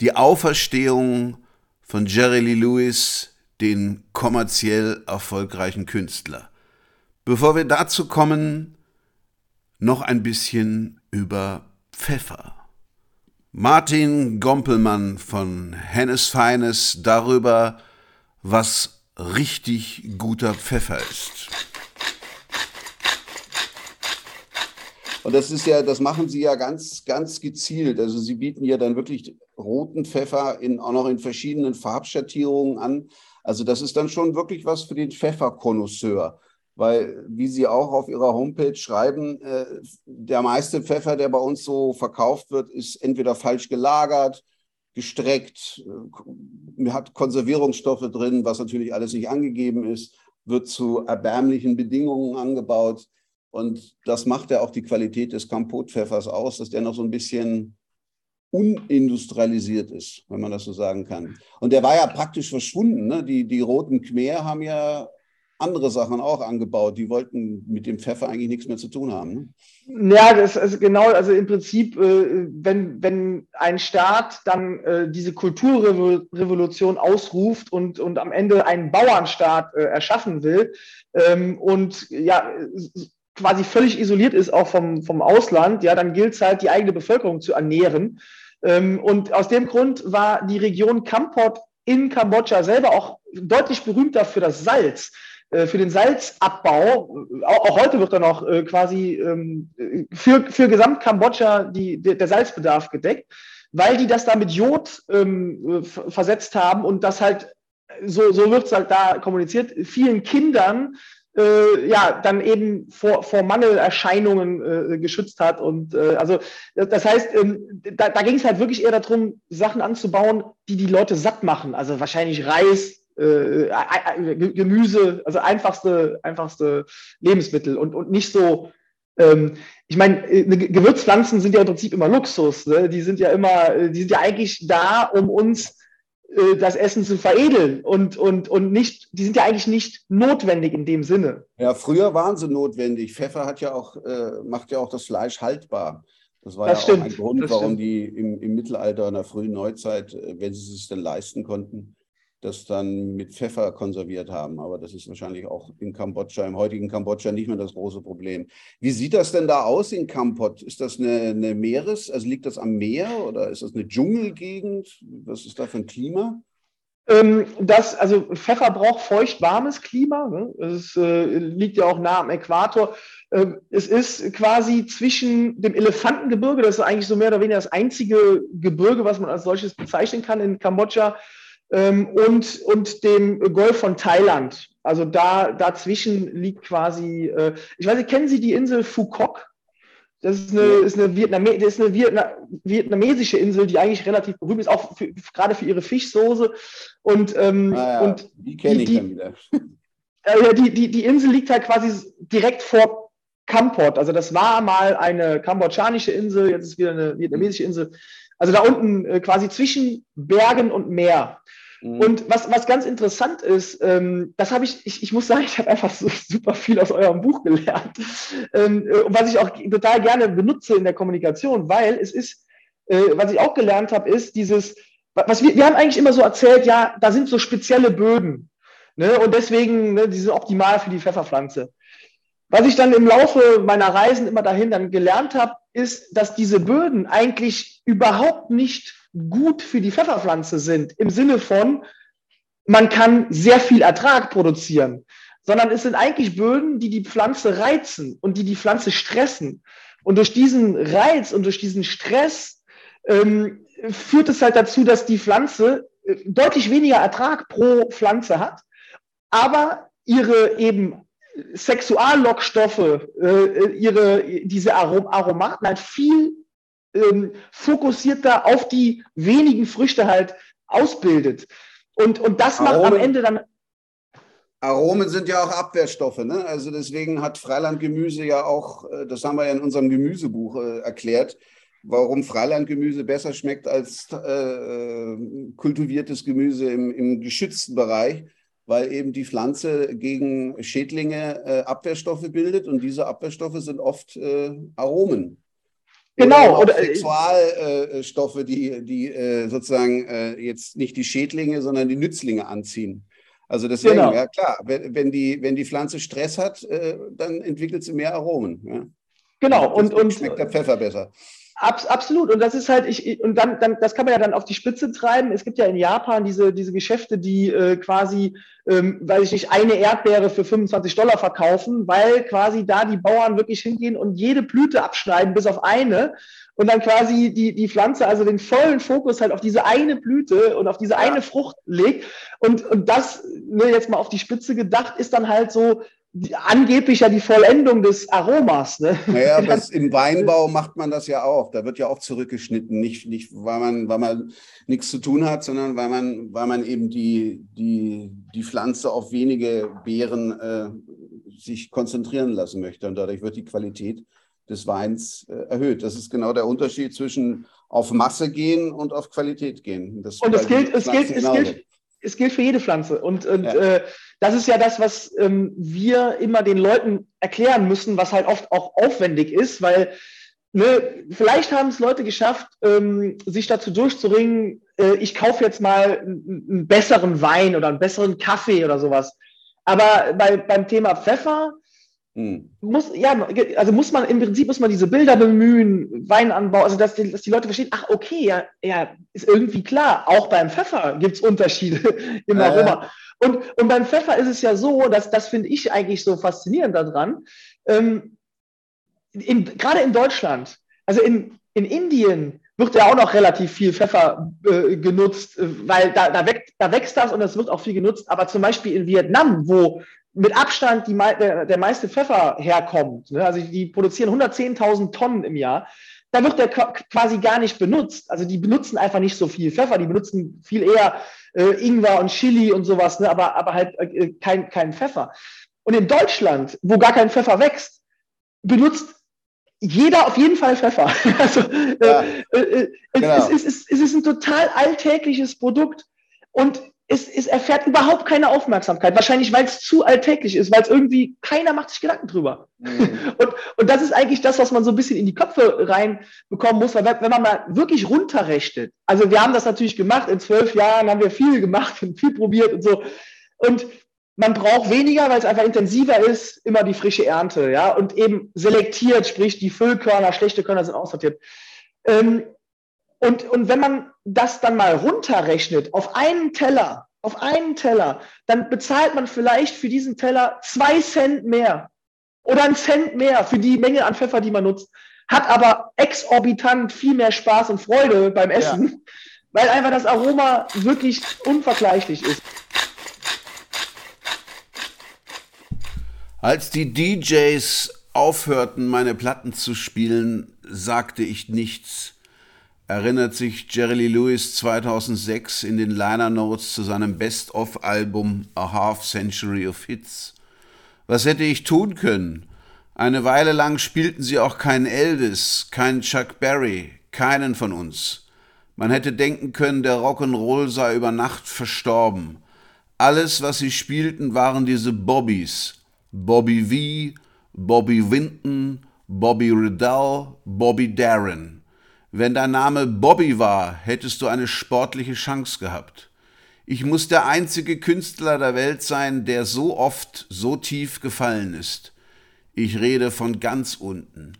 die Auferstehung von Jerry Lee Lewis, den kommerziell erfolgreichen Künstler. Bevor wir dazu kommen, noch ein bisschen über Pfeffer. Martin Gompelmann von Hennes Feines darüber, was richtig guter Pfeffer ist. Und das ist ja, das machen sie ja ganz, ganz gezielt. Also sie bieten ja dann wirklich roten Pfeffer in, auch noch in verschiedenen Farbschattierungen an. Also das ist dann schon wirklich was für den Pfefferkonnoisseur. Weil, wie Sie auch auf Ihrer Homepage schreiben, äh, der meiste Pfeffer, der bei uns so verkauft wird, ist entweder falsch gelagert, gestreckt, äh, hat Konservierungsstoffe drin, was natürlich alles nicht angegeben ist, wird zu erbärmlichen Bedingungen angebaut. Und das macht ja auch die Qualität des Kampotpfeffers aus, dass der noch so ein bisschen unindustrialisiert ist, wenn man das so sagen kann. Und der war ja praktisch verschwunden. Ne? Die, die Roten Khmer haben ja andere Sachen auch angebaut. Die wollten mit dem Pfeffer eigentlich nichts mehr zu tun haben. Ne? Ja, das ist genau, also im Prinzip, äh, wenn, wenn ein Staat dann äh, diese Kulturrevolution ausruft und, und am Ende einen Bauernstaat äh, erschaffen will ähm, und ja, quasi völlig isoliert ist auch vom, vom Ausland, ja, dann gilt es halt, die eigene Bevölkerung zu ernähren. Ähm, und aus dem Grund war die Region Kampot in Kambodscha selber auch deutlich berühmter für das Salz. Äh, für den Salzabbau, auch, heute wird dann noch äh, quasi ähm, für, für Gesamt-Kambodscha der Salzbedarf gedeckt, weil die das da mit Jod ähm, versetzt haben und das halt, so, so wird es halt da kommuniziert, vielen Kindern äh, ja, dann eben vor, vor Mangelerscheinungen äh, geschützt hat. Und äh, also das heißt, ähm, da, da ging es halt wirklich eher darum, Sachen anzubauen, die die Leute satt machen. Also wahrscheinlich Reis, äh, Gemüse, also einfachste, einfachste Lebensmittel und, und nicht so, ähm, ich meine, äh, Gewürzpflanzen sind ja im Prinzip immer Luxus. Ne? Die sind ja immer, äh, die sind ja eigentlich da, um uns äh, das Essen zu veredeln und, und, und nicht, die sind ja eigentlich nicht notwendig in dem Sinne. Ja, früher waren sie notwendig. Pfeffer hat ja auch, äh, macht ja auch das Fleisch haltbar. Das war das ja stimmt, auch ein Grund, warum stimmt. die im, im Mittelalter, in der frühen Neuzeit, wenn sie es sich denn leisten konnten, das dann mit Pfeffer konserviert haben. Aber das ist wahrscheinlich auch in Kambodscha, im heutigen Kambodscha nicht mehr das große Problem. Wie sieht das denn da aus in Kampot? Ist das eine, eine Meeres, also liegt das am Meer oder ist das eine Dschungelgegend? Was ist da für ein Klima? Ähm, das, also Pfeffer braucht feucht-warmes Klima. Ne? Es äh, liegt ja auch nah am Äquator. Ähm, es ist quasi zwischen dem Elefantengebirge, das ist eigentlich so mehr oder weniger das einzige Gebirge, was man als solches bezeichnen kann in Kambodscha, ähm, und, und dem Golf von Thailand. Also da dazwischen liegt quasi, äh, ich weiß nicht, kennen Sie die Insel Phuoc? Das ist eine, ist eine, Vietname, das ist eine Vietna vietnamesische Insel, die eigentlich relativ berühmt ist, auch für, gerade für ihre Fischsoße. Und, ähm, ah ja, und die kenne ich dann wieder. Äh, die, die, die Insel liegt halt quasi direkt vor Kampot. Also das war mal eine kambodschanische Insel, jetzt ist wieder eine vietnamesische Insel. Also da unten äh, quasi zwischen Bergen und Meer. Mhm. Und was, was ganz interessant ist, ähm, das habe ich, ich, ich muss sagen, ich habe einfach so super viel aus eurem Buch gelernt, ähm, äh, was ich auch total gerne benutze in der Kommunikation, weil es ist, äh, was ich auch gelernt habe, ist dieses, was wir, wir haben eigentlich immer so erzählt, ja, da sind so spezielle Böden. Ne? Und deswegen, ne, die sind optimal für die Pfefferpflanze. Was ich dann im Laufe meiner Reisen immer dahin dann gelernt habe, ist, dass diese Böden eigentlich überhaupt nicht gut für die Pfefferpflanze sind, im Sinne von, man kann sehr viel Ertrag produzieren, sondern es sind eigentlich Böden, die die Pflanze reizen und die die Pflanze stressen. Und durch diesen Reiz und durch diesen Stress ähm, führt es halt dazu, dass die Pflanze äh, deutlich weniger Ertrag pro Pflanze hat, aber ihre eben Sexuallockstoffe, äh, ihre, diese Arom Aromaten halt viel ähm, fokussierter auf die wenigen Früchte halt ausbildet. Und, und das macht Aromen, am Ende dann. Aromen sind ja auch Abwehrstoffe, ne? Also deswegen hat Freilandgemüse ja auch, äh, das haben wir ja in unserem Gemüsebuch äh, erklärt, warum Freilandgemüse besser schmeckt als äh, kultiviertes Gemüse im, im geschützten Bereich weil eben die Pflanze gegen Schädlinge äh, Abwehrstoffe bildet und diese Abwehrstoffe sind oft äh, Aromen. Genau. Oder, oder äh, Sexualstoffe, die, die äh, sozusagen äh, jetzt nicht die Schädlinge, sondern die Nützlinge anziehen. Also deswegen, genau. ja klar, wenn, wenn, die, wenn die Pflanze Stress hat, äh, dann entwickelt sie mehr Aromen. Ja? Genau, und, und schmeckt der Pfeffer besser. Abs absolut. Und das ist halt, ich, und dann, dann, das kann man ja dann auf die Spitze treiben. Es gibt ja in Japan diese, diese Geschäfte, die äh, quasi, ähm, weiß ich nicht, eine Erdbeere für 25 Dollar verkaufen, weil quasi da die Bauern wirklich hingehen und jede Blüte abschneiden, bis auf eine. Und dann quasi die, die Pflanze also den vollen Fokus halt auf diese eine Blüte und auf diese ja. eine Frucht legt. Und, und das, ne, jetzt mal auf die Spitze gedacht, ist dann halt so, angeblich ja die Vollendung des Aromas. Ne? Naja, das, im Weinbau macht man das ja auch. Da wird ja auch zurückgeschnitten. Nicht, nicht weil, man, weil man nichts zu tun hat, sondern weil man, weil man eben die, die, die Pflanze auf wenige Beeren äh, sich konzentrieren lassen möchte. Und dadurch wird die Qualität des Weins äh, erhöht. Das ist genau der Unterschied zwischen auf Masse gehen und auf Qualität gehen. Das und es gilt, es, gilt, es, gilt, es gilt für jede Pflanze. Und, und ja. äh, das ist ja das, was ähm, wir immer den Leuten erklären müssen, was halt oft auch aufwendig ist, weil ne, vielleicht haben es Leute geschafft, ähm, sich dazu durchzuringen, äh, ich kaufe jetzt mal einen, besseren Wein oder einen besseren Kaffee oder sowas. Aber bei, beim Thema Pfeffer. Muss, ja, also muss man im Prinzip muss man diese Bilder bemühen, Weinanbau, also dass die, dass die Leute verstehen, ach okay, ja, ja, ist irgendwie klar, auch beim Pfeffer gibt es Unterschiede im Aroma. Äh. Und, und beim Pfeffer ist es ja so, dass das finde ich eigentlich so faszinierend daran. Ähm, gerade in Deutschland, also in, in Indien wird ja auch noch relativ viel Pfeffer äh, genutzt, äh, weil da, da, wächst, da wächst das und es wird auch viel genutzt. Aber zum Beispiel in Vietnam, wo mit Abstand die, der, der meiste Pfeffer herkommt, ne? also die produzieren 110.000 Tonnen im Jahr, da wird der quasi gar nicht benutzt. Also die benutzen einfach nicht so viel Pfeffer, die benutzen viel eher äh, Ingwer und Chili und sowas, ne? aber, aber halt äh, kein, kein Pfeffer. Und in Deutschland, wo gar kein Pfeffer wächst, benutzt jeder auf jeden Fall Pfeffer. also, äh, ja, äh, äh, genau. es, es, es, es ist ein total alltägliches Produkt. Und es, es erfährt überhaupt keine Aufmerksamkeit. Wahrscheinlich, weil es zu alltäglich ist, weil es irgendwie keiner macht sich Gedanken drüber. Mhm. Und, und das ist eigentlich das, was man so ein bisschen in die Köpfe reinbekommen muss, weil wenn man mal wirklich runterrechnet, also wir haben das natürlich gemacht, in zwölf Jahren haben wir viel gemacht und viel probiert und so. Und man braucht weniger, weil es einfach intensiver ist, immer die frische Ernte, ja, und eben selektiert, sprich die Füllkörner, schlechte Körner sind aussortiert. Ähm, und, und wenn man das dann mal runterrechnet auf einen Teller, auf einen Teller, dann bezahlt man vielleicht für diesen Teller zwei Cent mehr oder einen Cent mehr für die Menge an Pfeffer, die man nutzt, hat aber exorbitant viel mehr Spaß und Freude beim Essen, ja. weil einfach das Aroma wirklich unvergleichlich ist. Als die DJs aufhörten, meine Platten zu spielen, sagte ich nichts erinnert sich Jerry Lee Lewis 2006 in den Liner Notes zu seinem Best-of-Album A Half Century of Hits. Was hätte ich tun können? Eine Weile lang spielten sie auch keinen Elvis, keinen Chuck Berry, keinen von uns. Man hätte denken können, der Rock'n'Roll sei über Nacht verstorben. Alles, was sie spielten, waren diese Bobbys. Bobby V, Bobby Winton, Bobby Riddell, Bobby Darin. Wenn dein Name Bobby war, hättest du eine sportliche Chance gehabt. Ich muss der einzige Künstler der Welt sein, der so oft so tief gefallen ist. Ich rede von ganz unten.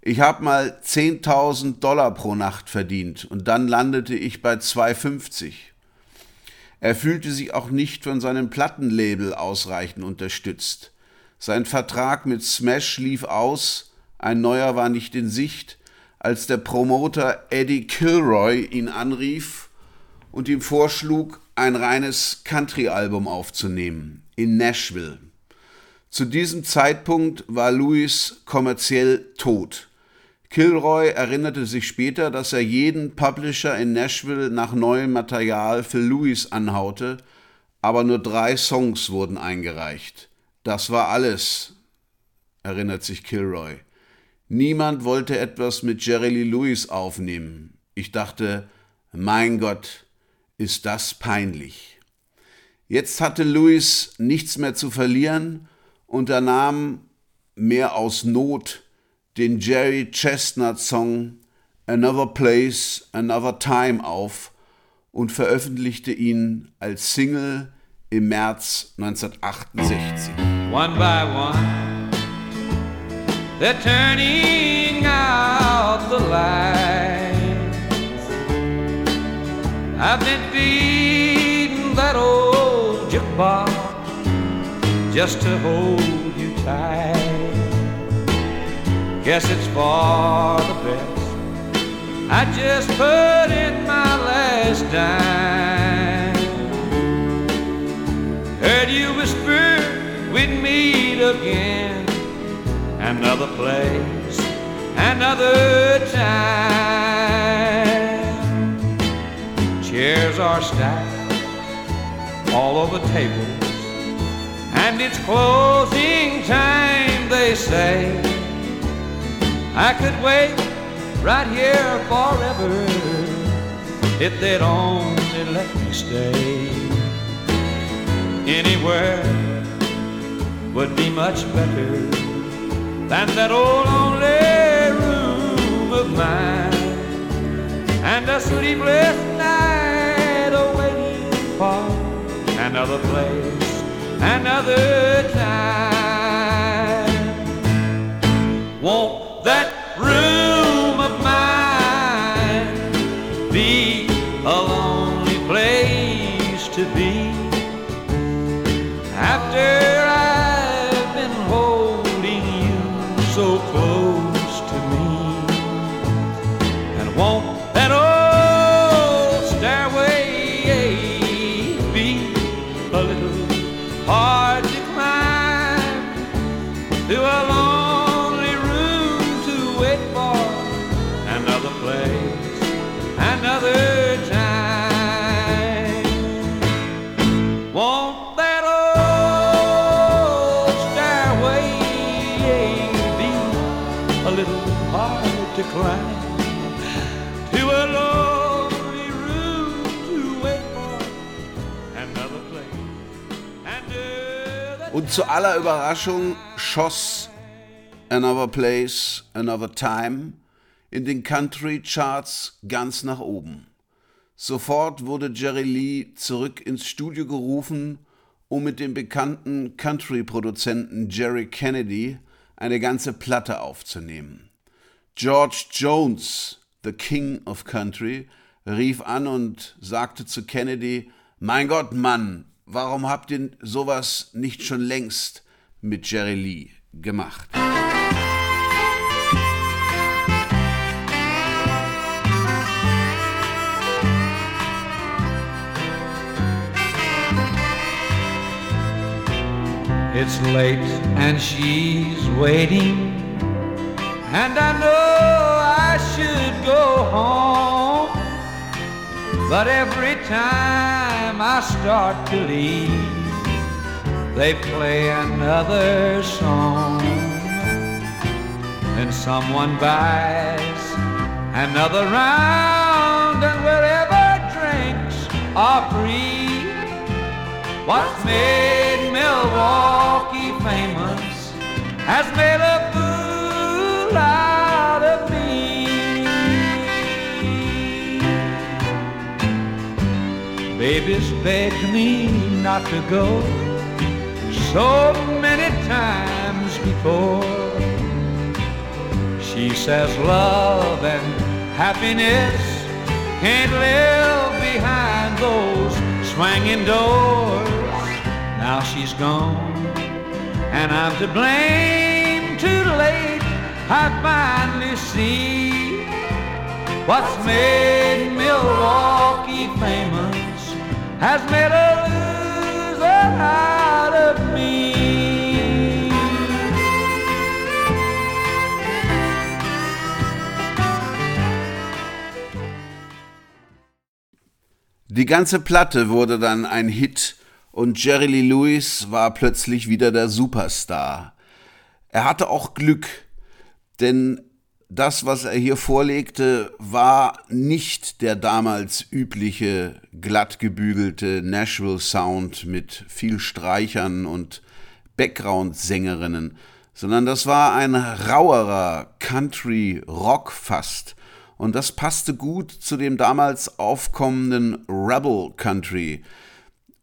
Ich habe mal 10.000 Dollar pro Nacht verdient und dann landete ich bei 2,50. Er fühlte sich auch nicht von seinem Plattenlabel ausreichend unterstützt. Sein Vertrag mit Smash lief aus, ein neuer war nicht in Sicht, als der Promoter Eddie Kilroy ihn anrief und ihm vorschlug, ein reines Country-Album aufzunehmen in Nashville. Zu diesem Zeitpunkt war Louis kommerziell tot. Kilroy erinnerte sich später, dass er jeden Publisher in Nashville nach neuem Material für Louis anhaute, aber nur drei Songs wurden eingereicht. Das war alles, erinnert sich Kilroy. Niemand wollte etwas mit Jerry Lee Lewis aufnehmen. Ich dachte, mein Gott, ist das peinlich. Jetzt hatte Lewis nichts mehr zu verlieren und er nahm mehr aus Not den Jerry Chestnut Song Another Place, Another Time auf und veröffentlichte ihn als Single im März 1968. One by one, they're turning out the lights. I've been feeding that old jukebox just to hold you tight. Guess it's for the best. I just put in my last dime. Heard you whisper we'd meet again. Another place, another time. Chairs are stacked all over tables, and it's closing time, they say. I could wait right here forever if they'd only let me stay. Anywhere would be much better than that old lonely room of mine and a sleepless night awaiting for another place, another time. Won't zu aller Überraschung schoss Another Place, Another Time in den Country Charts ganz nach oben. Sofort wurde Jerry Lee zurück ins Studio gerufen, um mit dem bekannten Country-Produzenten Jerry Kennedy eine ganze Platte aufzunehmen. George Jones, the King of Country, rief an und sagte zu Kennedy, Mein Gott, Mann, warum habt ihr sowas nicht schon längst mit Jerry Lee gemacht? It's late and she's waiting, and I know I should go home. But every time I start to leave, they play another song. Then someone buys another round, and wherever drinks are free. What made Milwaukee famous has made a Baby's begged me not to go so many times before. She says love and happiness can't live behind those swinging doors. Now she's gone and I'm to blame. Too late, I finally see what's made Milwaukee famous has made a loser out of me. Die ganze Platte wurde dann ein Hit und Jerry Lee Lewis war plötzlich wieder der Superstar. Er hatte auch Glück, denn das, was er hier vorlegte, war nicht der damals übliche glatt gebügelte Nashville Sound mit viel Streichern und Background-Sängerinnen, sondern das war ein rauerer Country Rock fast. Und das passte gut zu dem damals aufkommenden Rebel Country,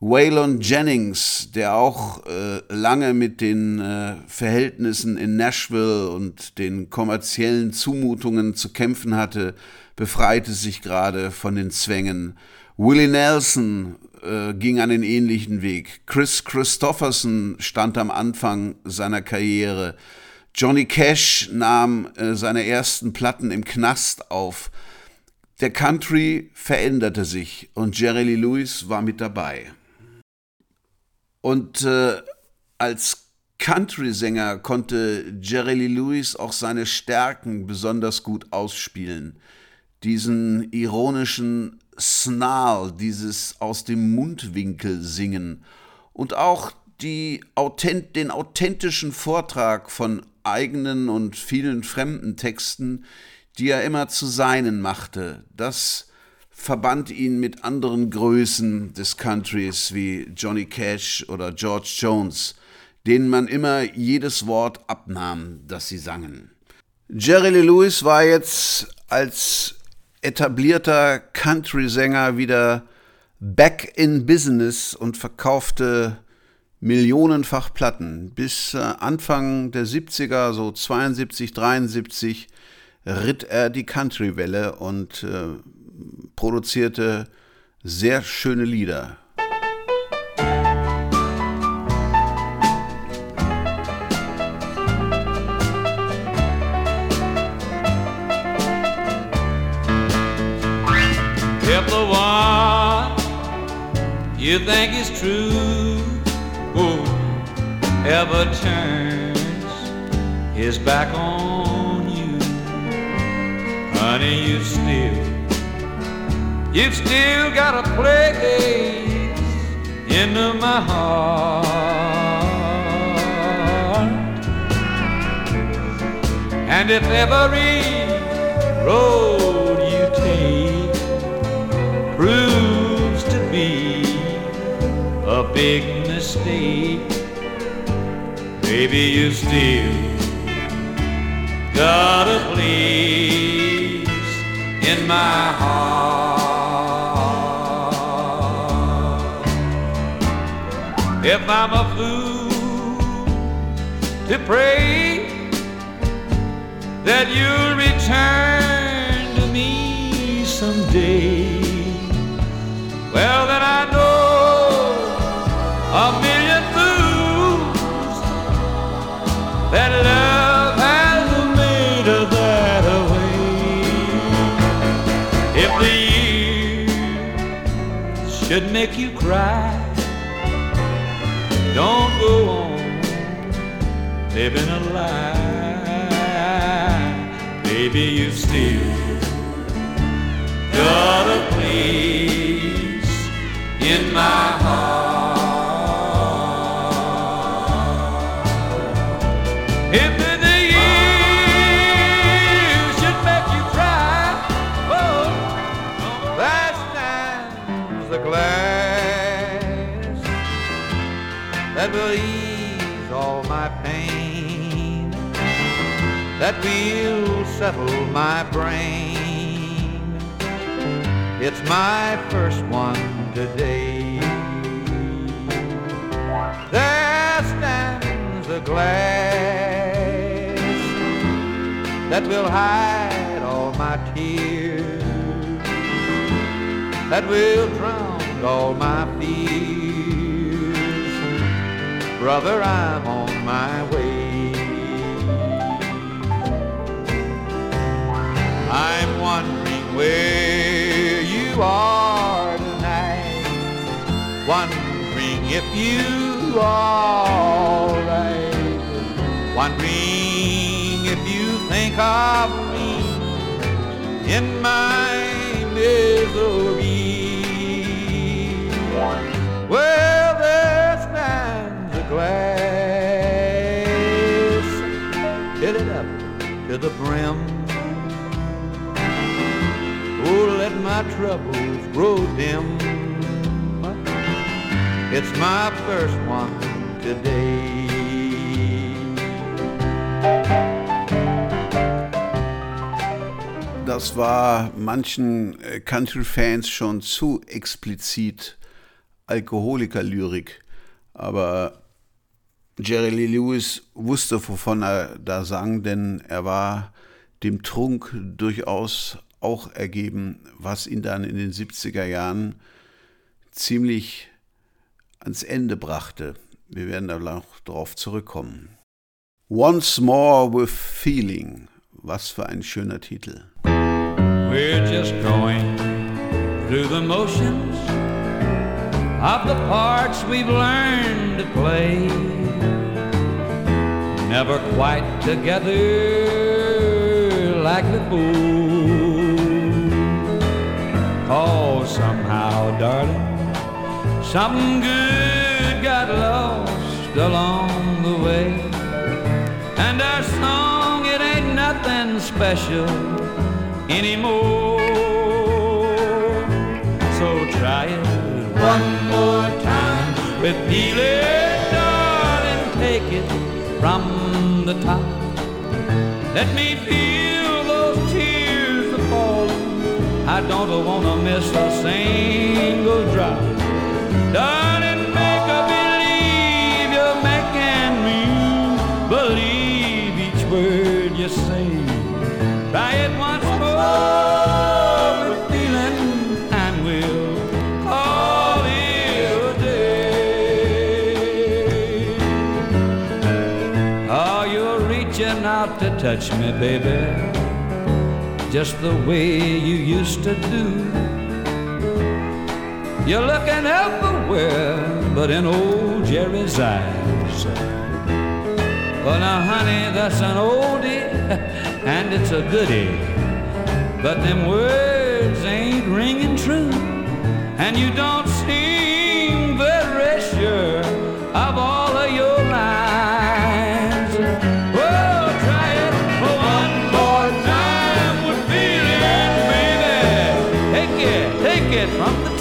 Waylon Jennings, der auch äh, lange mit den äh, Verhältnissen in Nashville und den kommerziellen Zumutungen zu kämpfen hatte, befreite sich gerade von den Zwängen. Willie Nelson äh, ging einen ähnlichen Weg. Chris Christopherson stand am Anfang seiner Karriere. Johnny Cash nahm äh, seine ersten Platten im Knast auf. Der Country veränderte sich und Jerry Lee Lewis war mit dabei. Und äh, als Country-Sänger konnte Jerry Lee Lewis auch seine Stärken besonders gut ausspielen. Diesen ironischen Snarl, dieses aus dem Mundwinkel singen und auch die, den authentischen Vortrag von eigenen und vielen fremden Texten, die er immer zu seinen machte. Das verband ihn mit anderen Größen des Countries wie Johnny Cash oder George Jones, denen man immer jedes Wort abnahm, das sie sangen. Jerry Lee Lewis war jetzt als etablierter Country-Sänger wieder back in business und verkaufte millionenfach Platten. Bis äh, Anfang der 70er, so 72, 73, ritt er die Country-Welle und äh, produzierte sehr schöne Lieder. The one you think is true? Oh, ever turns his back on you, honey, you still You've still got a place in my heart. And if every road you take proves to be a big mistake, baby, you still got a place in my heart. If I'm a fool to pray that you'll return to me someday. Well, then I know a million fools that love has made her that way. If the years should make you cry. Don't go on living a lie. Baby, you still got a place in my heart. That will settle my brain. It's my first one today. There stands a glass that will hide all my tears, that will drown all my fears. Brother, I'm on my way. I'm wondering where you are tonight. Wondering if you are right. Wondering if you think of me in my misery. Well, my troubles grow dim. It's my first one today. Das war manchen äh, Country-Fans schon zu explizit Alkoholiker-Lyrik. Aber Jerry Lee Lewis wusste, wovon er da sang, denn er war dem Trunk durchaus auch ergeben, was ihn dann in den 70er Jahren ziemlich ans Ende brachte. Wir werden da noch darauf zurückkommen. Once More with Feeling. Was für ein schöner Titel. We're just going through the motions of the parts we've learned to play. Never quite together like before. Oh, darling, something good got lost along the way. And our song, it ain't nothing special anymore. So try it one more time with feeling, darling. Take it from the top. Let me feel I don't wanna miss a single drop. Darling, make a believe you're making me believe each word you say. Try it once more with feeling, and we'll call it a day. Oh, you're reaching out to touch me, baby, just the way you used to do. You're looking everywhere but in old Jerry's eyes. Well, now, honey, that's an oldie, and it's a goodie. But them words ain't ringing true, and you don't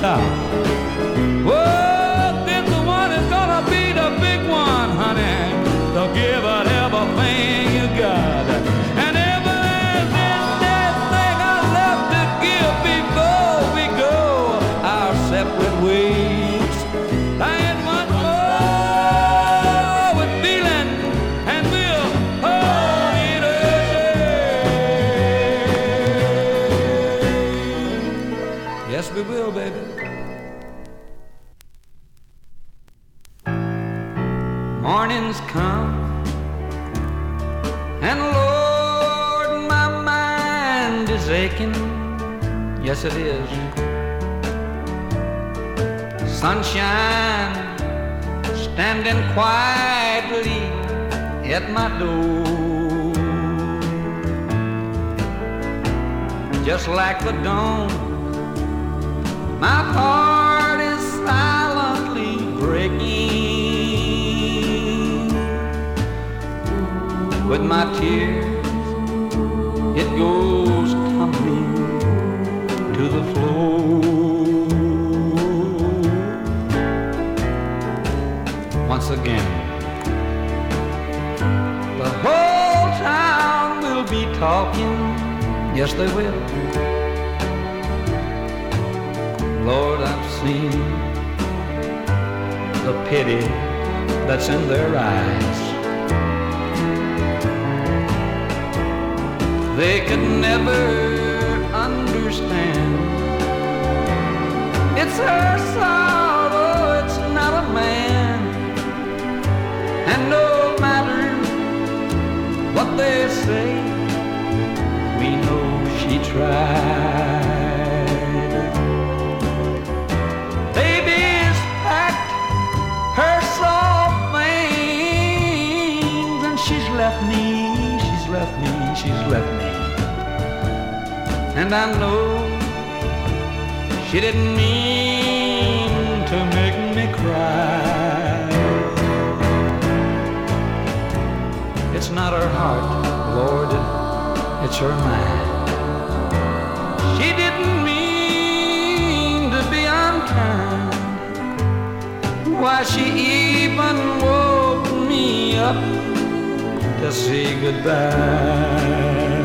it Yes, it is. Sunshine standing quietly at my door. Just like the dawn, my heart is silently breaking. With my tears, it goes the floor. Once again, the whole town will be talking. Yes, they will. Lord, I've seen the pity that's in their eyes. They could never understand. It's her sorrow, it's not a man. And no matter what they say, we know she tried. And I know she didn't mean to make me cry. It's not her heart, Lord, it's her mind. She didn't mean to be unkind. Why, she even woke me up to say goodbye.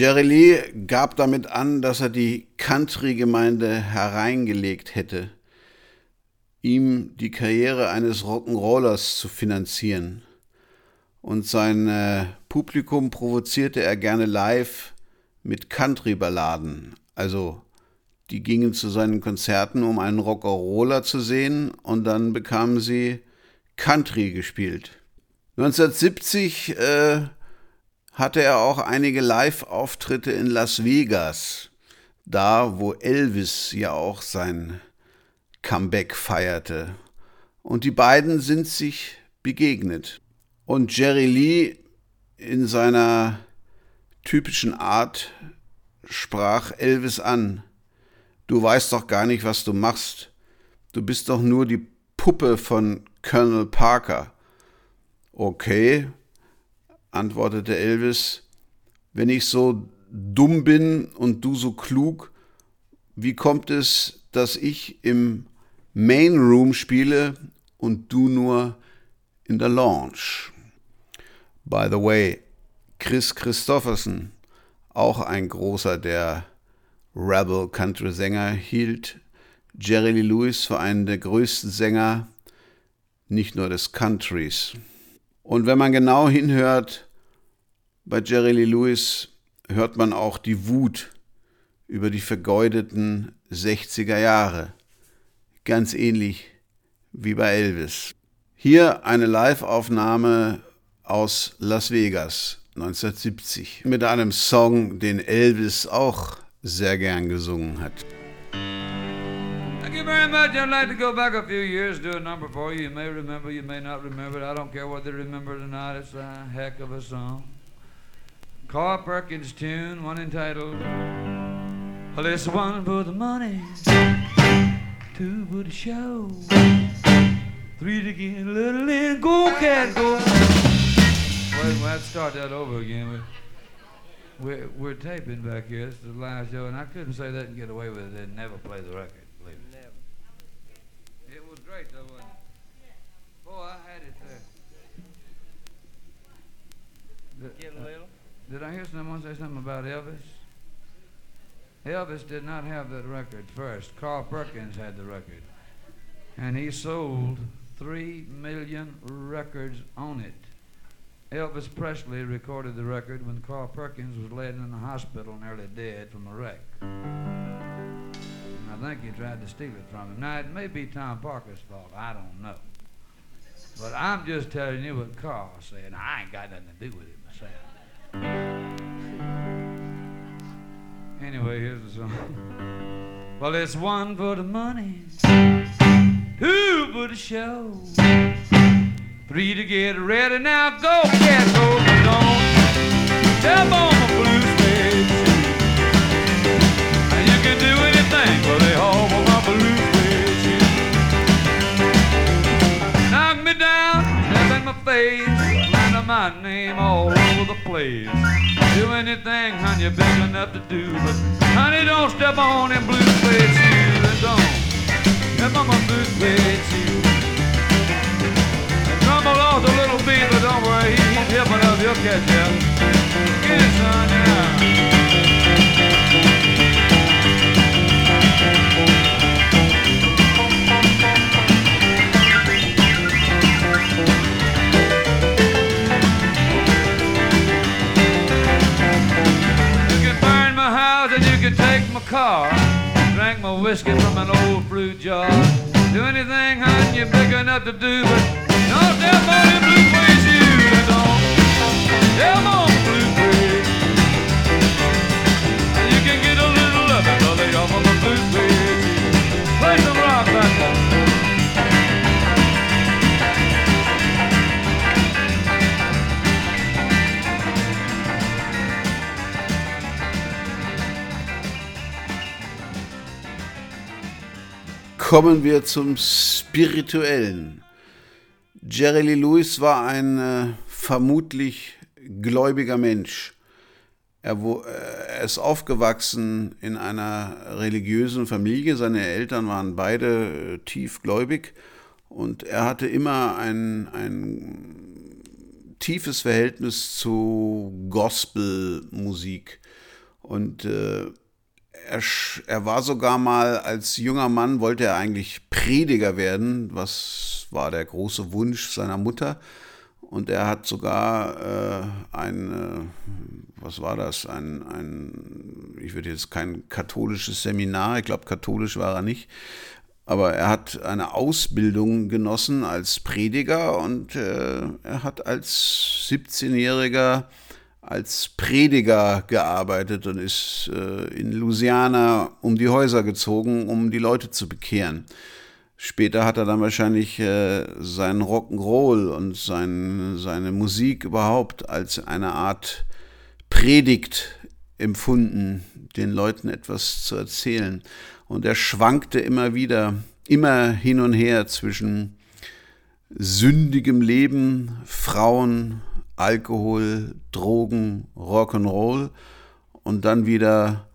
Jerry Lee gab damit an, dass er die Country-Gemeinde hereingelegt hätte, ihm die Karriere eines Rock'n'Rollers zu finanzieren. Und sein äh, Publikum provozierte er gerne live mit Country-Balladen. Also, die gingen zu seinen Konzerten, um einen Rock'n'Roller zu sehen, und dann bekamen sie Country gespielt. 1970 äh, hatte er auch einige Live-Auftritte in Las Vegas, da wo Elvis ja auch sein Comeback feierte. Und die beiden sind sich begegnet. Und Jerry Lee in seiner typischen Art sprach Elvis an. Du weißt doch gar nicht, was du machst. Du bist doch nur die Puppe von Colonel Parker. Okay, antwortete Elvis, wenn ich so dumm bin und du so klug, wie kommt es, dass ich im Main Room spiele und du nur in der Lounge? By the way, Chris Christofferson, auch ein großer der Rebel Country Sänger, hielt Jerry Lee Lewis für einen der größten Sänger, nicht nur des Countries. Und wenn man genau hinhört, bei Jerry Lee Lewis hört man auch die Wut über die vergeudeten 60er Jahre. Ganz ähnlich wie bei Elvis. Hier eine Live-Aufnahme aus Las Vegas 1970 mit einem Song, den Elvis auch sehr gern gesungen hat. Thank you very much. I'd like to go back a few years, do a number for you. You may remember, you may not remember it. I don't care whether you remember it or not. It's a heck of a song. Carl Perkins tune, one entitled, Well, it's one for the money, two for the show, three to get a little in, go cat, go. We'll to start that over again. We're, we're, taping back here. Is a live show, and I couldn't say that and get away with it and never play the record. Believe me. Never. It was great, though, it? Boy, I had it there. Get a little. Did I hear someone say something about Elvis? Elvis did not have that record first. Carl Perkins had the record. And he sold three million records on it. Elvis Presley recorded the record when Carl Perkins was laid in the hospital nearly dead from a wreck. I think he tried to steal it from him. Now, it may be Tom Parker's fault. I don't know. But I'm just telling you what Carl said. I ain't got nothing to do with it. Anyway, here's the song. Well, it's one for the money, two for the show, three to get ready. Now go get over on. Jump on the blue stage. You can do anything, but they all want my blue stage. Knock me down, slap in my face, slander my name all place. Do anything, honey, you're big enough to do. But honey, don't step on them blue suede shoes. And don't step on my blue suede shoes. And Trumble lost a little beat, but don't worry, he's hip enough, he'll catch up. Get it, son. My car. Drink my whiskey from an old fruit jar. Do anything, hun, you're big enough to do, but step on them blue suede shoes. Don't step on blue suede. You can get a little of it, brother, off of a blue shoes. Play some rock back there. Kommen wir zum Spirituellen. Jerry Lee Lewis war ein äh, vermutlich gläubiger Mensch. Er, wo, äh, er ist aufgewachsen in einer religiösen Familie. Seine Eltern waren beide äh, tiefgläubig und er hatte immer ein, ein tiefes Verhältnis zu Gospelmusik. Und äh, er, er war sogar mal als junger Mann, wollte er eigentlich Prediger werden, was war der große Wunsch seiner Mutter. Und er hat sogar äh, ein, äh, was war das, ein, ein, ich würde jetzt kein katholisches Seminar, ich glaube katholisch war er nicht, aber er hat eine Ausbildung genossen als Prediger und äh, er hat als 17-Jähriger als Prediger gearbeitet und ist äh, in Louisiana um die Häuser gezogen, um die Leute zu bekehren. Später hat er dann wahrscheinlich äh, seinen Rock'n'Roll und sein, seine Musik überhaupt als eine Art Predigt empfunden, den Leuten etwas zu erzählen. Und er schwankte immer wieder, immer hin und her zwischen sündigem Leben, Frauen, Alkohol, Drogen, Rock'n'Roll und dann wieder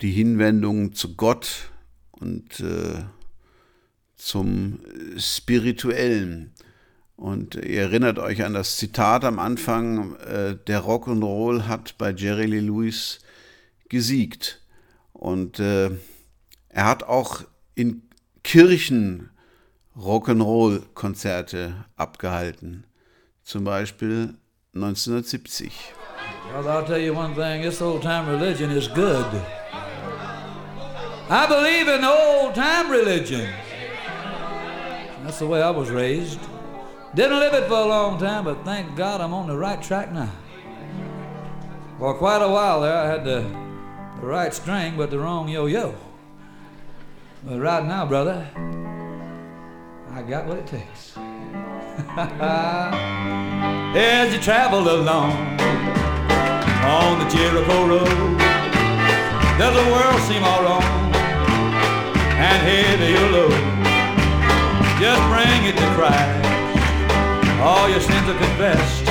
die Hinwendung zu Gott und äh, zum Spirituellen. Und ihr erinnert euch an das Zitat am Anfang, äh, der Rock'n'Roll hat bei Jerry Lee Lewis gesiegt. Und äh, er hat auch in Kirchen Rock'n'Roll-Konzerte abgehalten. Zum Beispiel 1970. Well, I'll tell you one thing this old time religion is good. I believe in old time religion. That's the way I was raised. Didn't live it for a long time, but thank God I'm on the right track now. For quite a while there, I had the, the right string, but the wrong yo yo. But right now, brother, I got what it takes. As you travel along on the Jericho Road, does the world seem all wrong and heavy your load? Just bring it to Christ. All your sins are confessed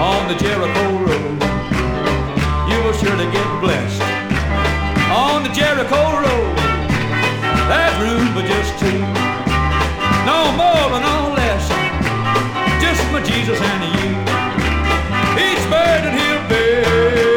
on the Jericho Road. You will surely get blessed on the Jericho Road. There's room for just two, no more and no. Just for Jesus and you. Each burden he'll bear,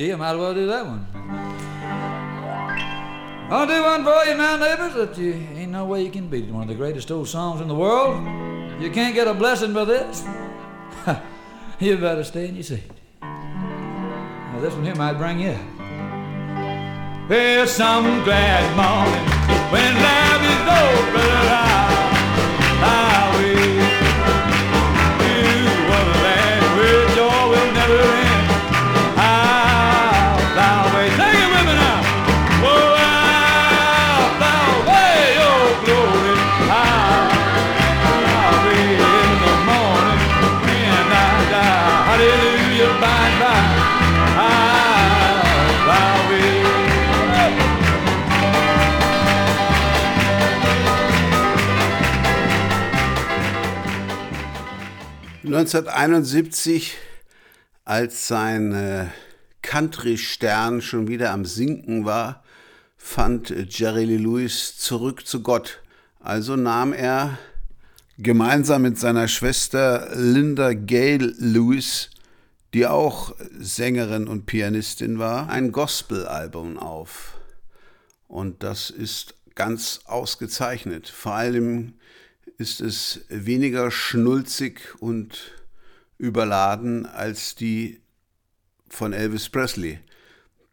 I might as well do that one. I'll do one for you now, neighbors, that you ain't no way you can beat it. One of the greatest old songs in the world. You can't get a blessing by this. you better stay in your seat. Now, this one here might bring you. There's some glad morning when life is over, 1971, als sein äh, Country-Stern schon wieder am Sinken war, fand äh, Jerry Lee Lewis zurück zu Gott. Also nahm er gemeinsam mit seiner Schwester Linda Gale Lewis, die auch Sängerin und Pianistin war, ein Gospel-Album auf. Und das ist ganz ausgezeichnet. Vor allem ist es weniger schnulzig und überladen als die von Elvis Presley,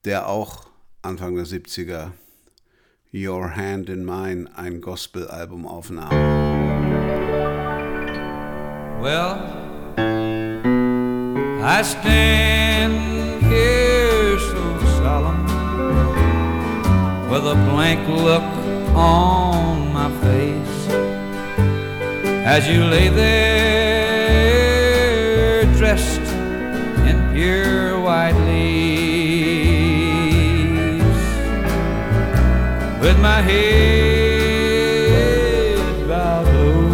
der auch Anfang der 70er Your Hand in Mine ein Gospel-Album aufnahm. Well, I stand here so solemn with a blank look on my face as you lay there dressed in pure white leaves with my head bowed low.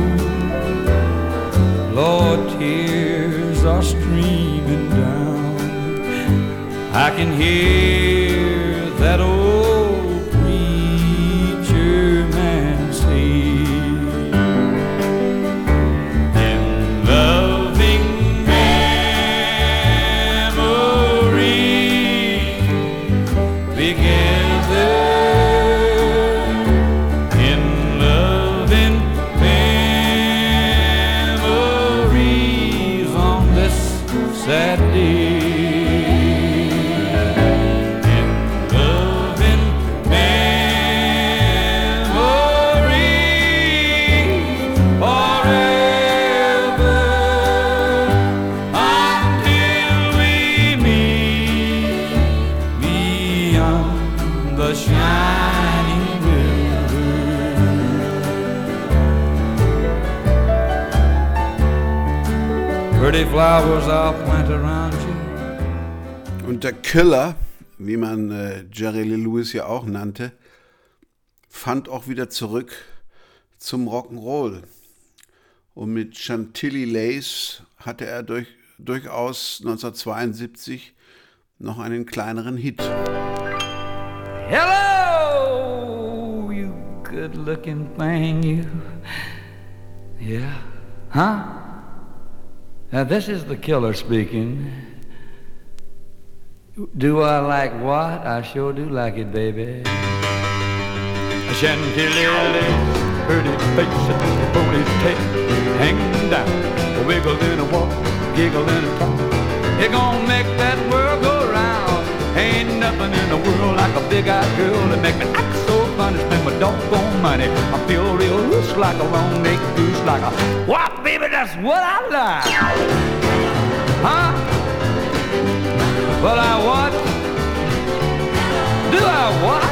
Lord, tears are streaming down. I can hear Pretty flowers I'll plant around you. Und der Killer, wie man äh, Jerry Lee Lewis ja auch nannte, fand auch wieder zurück zum Rock'n'Roll. Und mit Chantilly Lace hatte er durch, durchaus 1972 noch einen kleineren Hit. Hello, you good looking thing, you. Yeah? Huh? Now, this is the killer speaking. Do I like what? I sure do like it, baby. Chantilly lace, pretty face, and ponytail hanging down. a Wiggle in a walk, giggle in a talk. It gonna make that world go round. Ain't nothing in the world like a big-eyed girl that make me act so funny. Spend my doggone money. I feel real loose like a long-necked goose, like a what, baby? That's what I like. Huh? Well, I what? Do I what?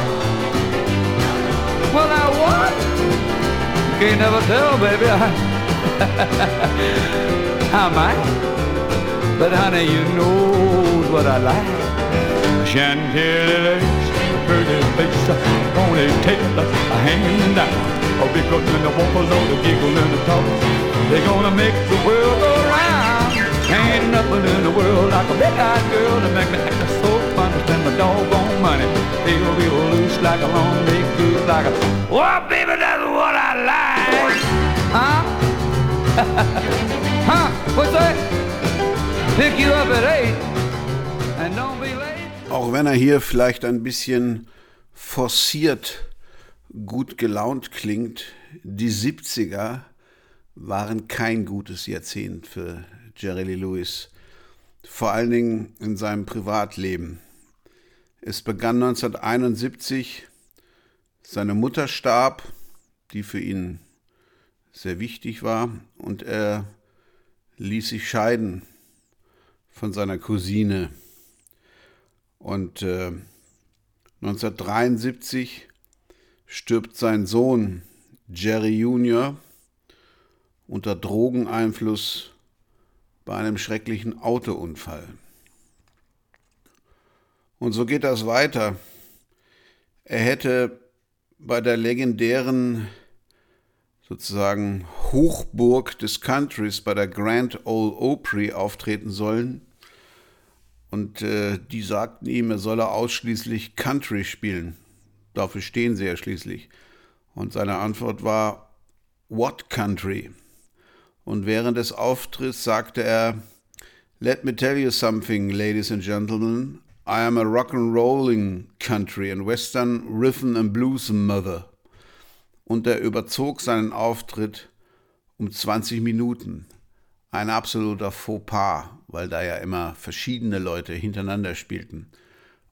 Well, I what? Can't never tell, baby. I might. But honey, you know what I like. Chantilly lace, pretty face, a ponytail hanging down. Oh, because when the walkers on oh, the giggle and the talk, they're gonna make the world go round. Ain't nothing in the world like a big-eyed girl to make me act so funny. Spend my doggone money, feel real loose like a long neck goose, like a. Oh, baby, that's what I like. Huh? huh? What's that? Pick you up at eight, and don't be late. Auch wenn er hier vielleicht ein bisschen forciert gut gelaunt klingt, die 70er waren kein gutes Jahrzehnt für Jerry Lee Lewis, vor allen Dingen in seinem Privatleben. Es begann 1971, seine Mutter starb, die für ihn sehr wichtig war, und er ließ sich scheiden von seiner Cousine. Und äh, 1973 stirbt sein Sohn Jerry Jr. unter Drogeneinfluss bei einem schrecklichen Autounfall. Und so geht das weiter. Er hätte bei der legendären sozusagen Hochburg des Countries bei der Grand Ole Opry auftreten sollen. Und äh, die sagten ihm, er solle ausschließlich Country spielen. Dafür stehen sie ja schließlich. Und seine Antwort war, What country? Und während des Auftritts sagte er, Let me tell you something, ladies and gentlemen. I am a rock and rolling country and western rhythm and blues mother. Und er überzog seinen Auftritt um 20 Minuten. Ein absoluter Fauxpas, weil da ja immer verschiedene Leute hintereinander spielten.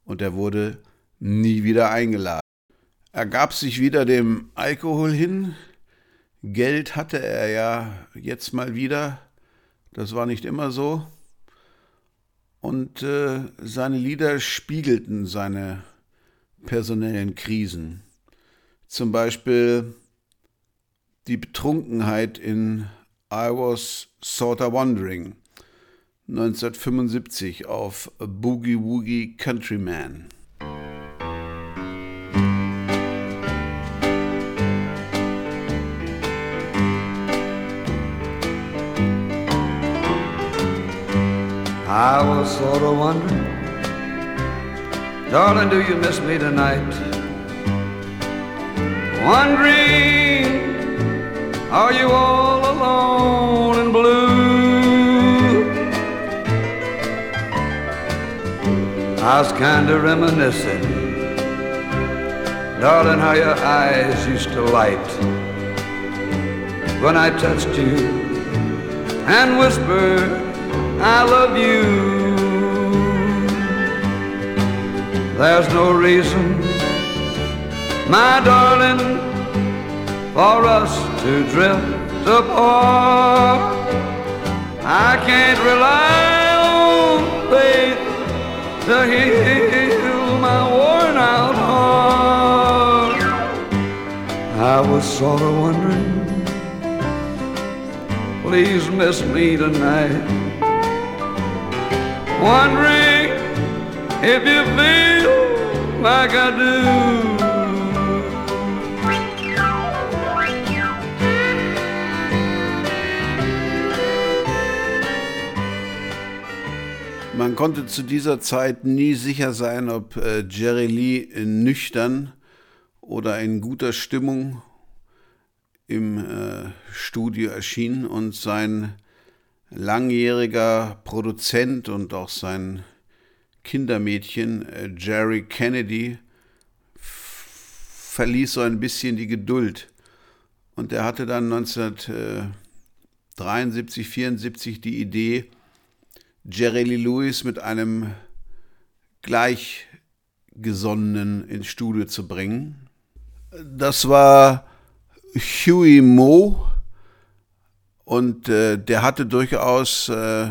Und er wurde nie wieder eingeladen. Er gab sich wieder dem Alkohol hin. Geld hatte er ja jetzt mal wieder. Das war nicht immer so. Und äh, seine Lieder spiegelten seine personellen Krisen. Zum Beispiel die Betrunkenheit in I Was Sorta Wondering 1975 auf Boogie Woogie Countryman. I was sort of wondering, darling, do you miss me tonight? Wondering, are you all alone I was kinda reminiscing, darling, how your eyes used to light when I touched you and whispered. I love you. There's no reason, my darling, for us to drift apart. I can't rely to heal my worn out heart. I was sort of wondering, please miss me tonight wondering if you feel like I do. Man konnte zu dieser Zeit nie sicher sein, ob äh, Jerry Lee nüchtern oder in guter Stimmung im äh, Studio erschien und sein langjähriger Produzent und auch sein Kindermädchen äh, Jerry Kennedy verließ so ein bisschen die Geduld. Und er hatte dann 1973, 74 die Idee, Jerry Lee Lewis mit einem Gleichgesonnenen ins Studio zu bringen. Das war Huey Moe, und äh, der hatte durchaus äh,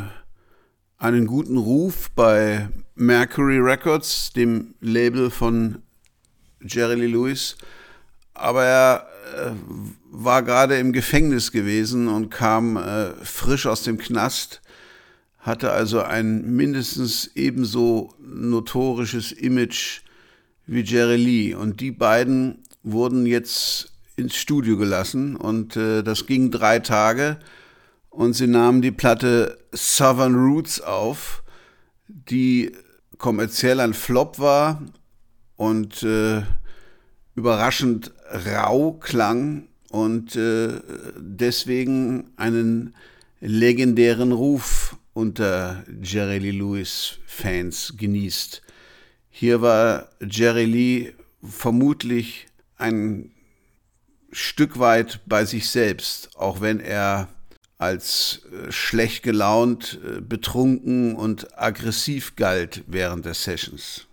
einen guten Ruf bei Mercury Records, dem Label von Jerry Lee Lewis. Aber er äh, war gerade im Gefängnis gewesen und kam äh, frisch aus dem Knast, hatte also ein mindestens ebenso notorisches Image wie Jerry Lee. Und die beiden wurden jetzt ins Studio gelassen und äh, das ging drei Tage und sie nahmen die Platte Southern Roots auf, die kommerziell ein Flop war und äh, überraschend rau klang und äh, deswegen einen legendären Ruf unter Jerry Lee Lewis Fans genießt. Hier war Jerry Lee vermutlich ein Stück weit bei sich selbst, auch wenn er als äh, schlecht gelaunt, äh, betrunken und aggressiv galt während der Sessions.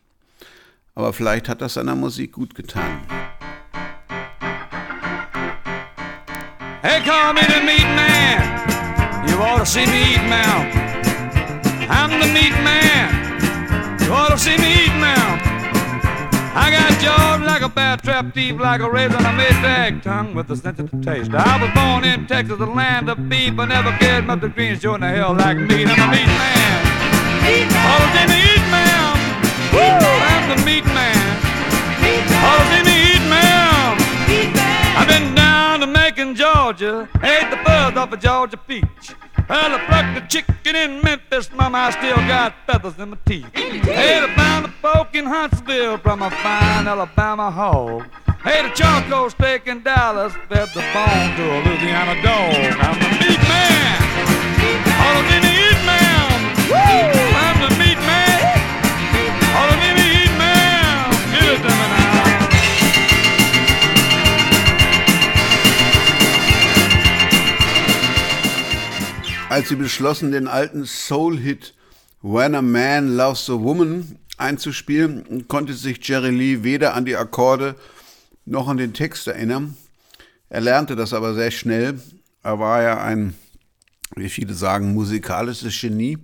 Aber vielleicht hat das seiner Musik gut getan. Hey, call me the meat man. You ought to see me eat now. I'm the meat man. You ought to see me eat now. I got jaws like a bear trap, deep like a razor, and a mid-bag tongue with a sensitive taste. I was born in Texas, the land of beef, but never cared much the greens showing the hell like meat. I'm a meat man. Meat man. The me eat man. Woo! I'm the meat man. Meat man. The me eat man. Meat man. I've been down to Macon, Georgia, ate the buzz off a Georgia peach. Well, I plucked the chicken in Memphis, mama, I still got feathers in my teeth. Hey, I found the pork in Huntsville from a fine Alabama hog. Hey, the charcoal steak in Dallas fed the bone to a Louisiana dog. I'm the meat man. All of me eat man. Woo! Als sie beschlossen, den alten Soul-Hit When a Man Loves a Woman einzuspielen, konnte sich Jerry Lee weder an die Akkorde noch an den Text erinnern. Er lernte das aber sehr schnell. Er war ja ein, wie viele sagen, musikalisches Genie.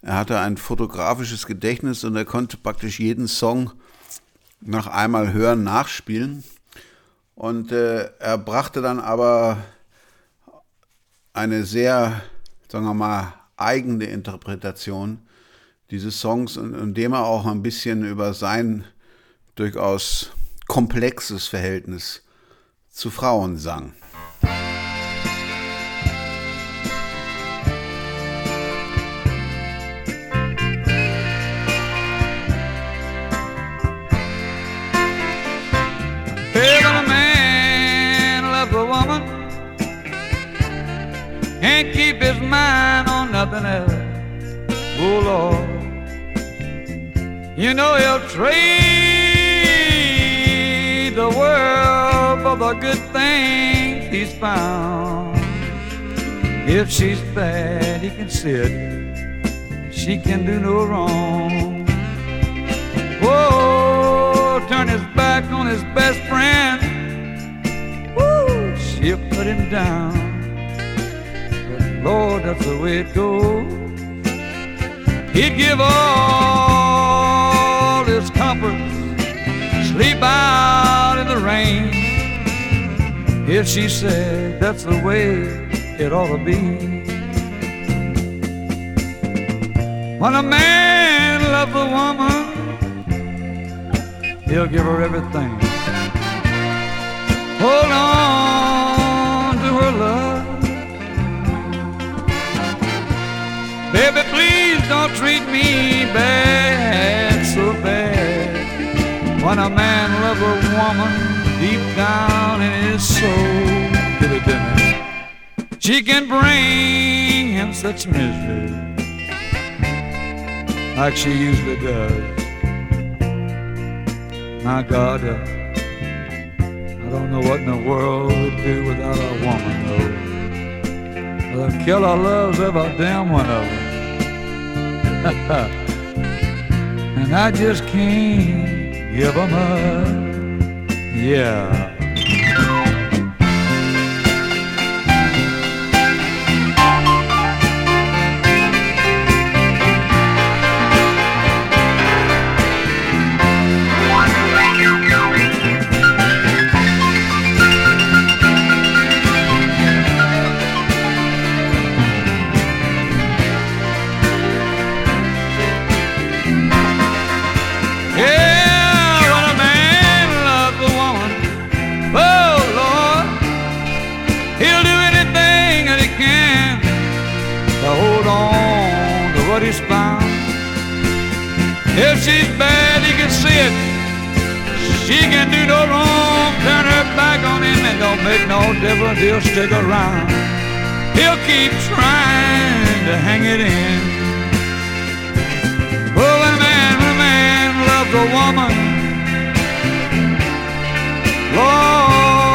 Er hatte ein fotografisches Gedächtnis und er konnte praktisch jeden Song nach einmal hören nachspielen. Und äh, er brachte dann aber eine sehr, sagen wir mal, eigene Interpretation dieses Songs, indem er auch ein bisschen über sein durchaus komplexes Verhältnis zu Frauen sang. Keep his mind on nothing else. Oh Lord, you know he'll trade the world for the good things he's found. If she's bad, he can sit. She can do no wrong. Whoa, turn his back on his best friend. Woo, she'll put him down. Lord, that's the way it goes. He'd give all his comforts, sleep out in the rain. If she said that's the way it ought to be. When a man loves a woman, he'll give her everything. Hold on Baby, please don't treat me bad, so bad. When a man loves a woman deep down in his soul. She can bring him such misery like she usually does. My God, uh, I don't know what in the world we'd do without a woman, though. The killer loves every damn one of them. and I just can't give them up. Yeah. She's bad, he can see it. She can do no wrong, turn her back on him, and don't make no difference, he'll stick around. He'll keep trying to hang it in. When a man, a man loves a woman, Lord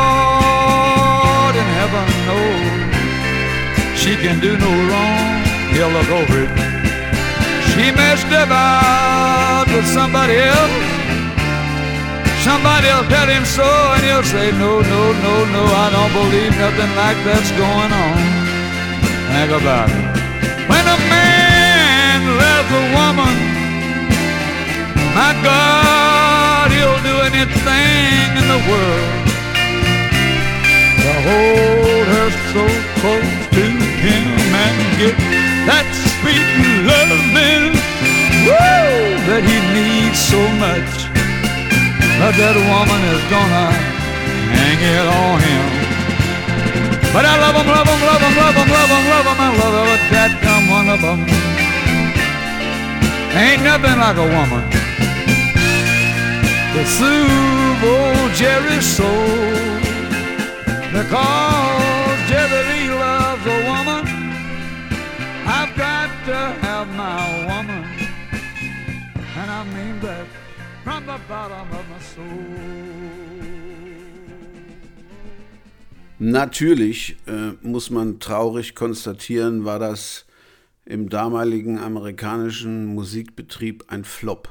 in heaven knows she can do no wrong. He'll look over it. She messed about with somebody else. Somebody'll tell him so, and he'll say, No, no, no, no, I don't believe nothing like that's going on. Think about it. When a man loves a woman, my God, he'll do anything in the world to hold her so close to him and get that sweet loving woo, that he needs so much. But that woman is gonna hang it on him. But I love him, love him, love him, love him, love him, love him, I love him, but that come one of them. Ain't nothing like a woman to soothe old Jerry's soul. Because Jerry loves a woman, to have my woman. And I mean that from the bottom of my soul. Natürlich äh, muss man traurig konstatieren, war das im damaligen amerikanischen Musikbetrieb ein Flop.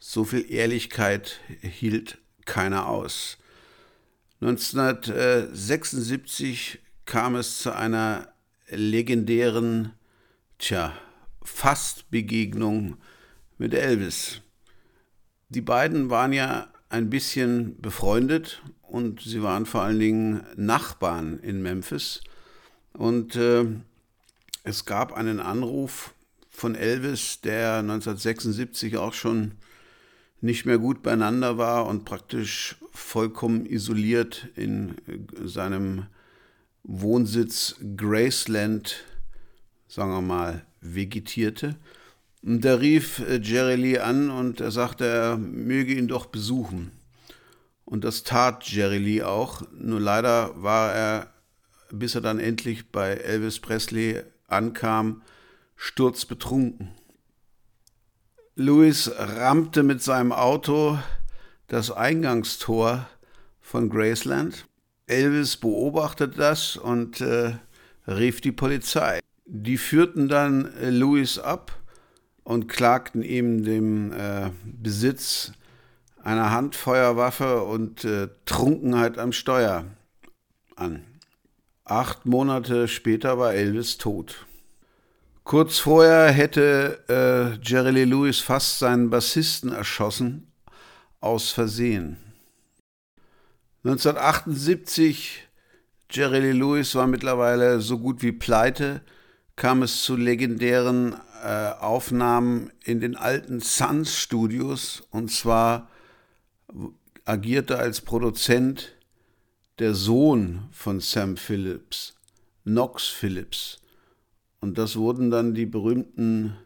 So viel Ehrlichkeit hielt keiner aus. 1976 kam es zu einer legendären, tja, Fastbegegnung mit Elvis. Die beiden waren ja ein bisschen befreundet und sie waren vor allen Dingen Nachbarn in Memphis. Und äh, es gab einen Anruf von Elvis, der 1976 auch schon nicht mehr gut beieinander war und praktisch vollkommen isoliert in seinem Wohnsitz Graceland, sagen wir mal, vegetierte. Und da rief äh, Jerry Lee an und er sagte, er möge ihn doch besuchen. Und das tat Jerry Lee auch. Nur leider war er, bis er dann endlich bei Elvis Presley ankam, sturzbetrunken. Louis rammte mit seinem Auto das Eingangstor von Graceland. Elvis beobachtete das und äh, rief die Polizei. Die führten dann äh, Louis ab und klagten ihm dem äh, Besitz einer Handfeuerwaffe und äh, Trunkenheit am Steuer an. Acht Monate später war Elvis tot. Kurz vorher hätte äh, Jerry Lee Lewis fast seinen Bassisten erschossen, aus Versehen. 1978, Jerry Lee Lewis war mittlerweile so gut wie pleite, kam es zu legendären äh, Aufnahmen in den alten Suns Studios und zwar agierte als Produzent der Sohn von Sam Phillips, Knox Phillips. Und das wurden dann die berühmten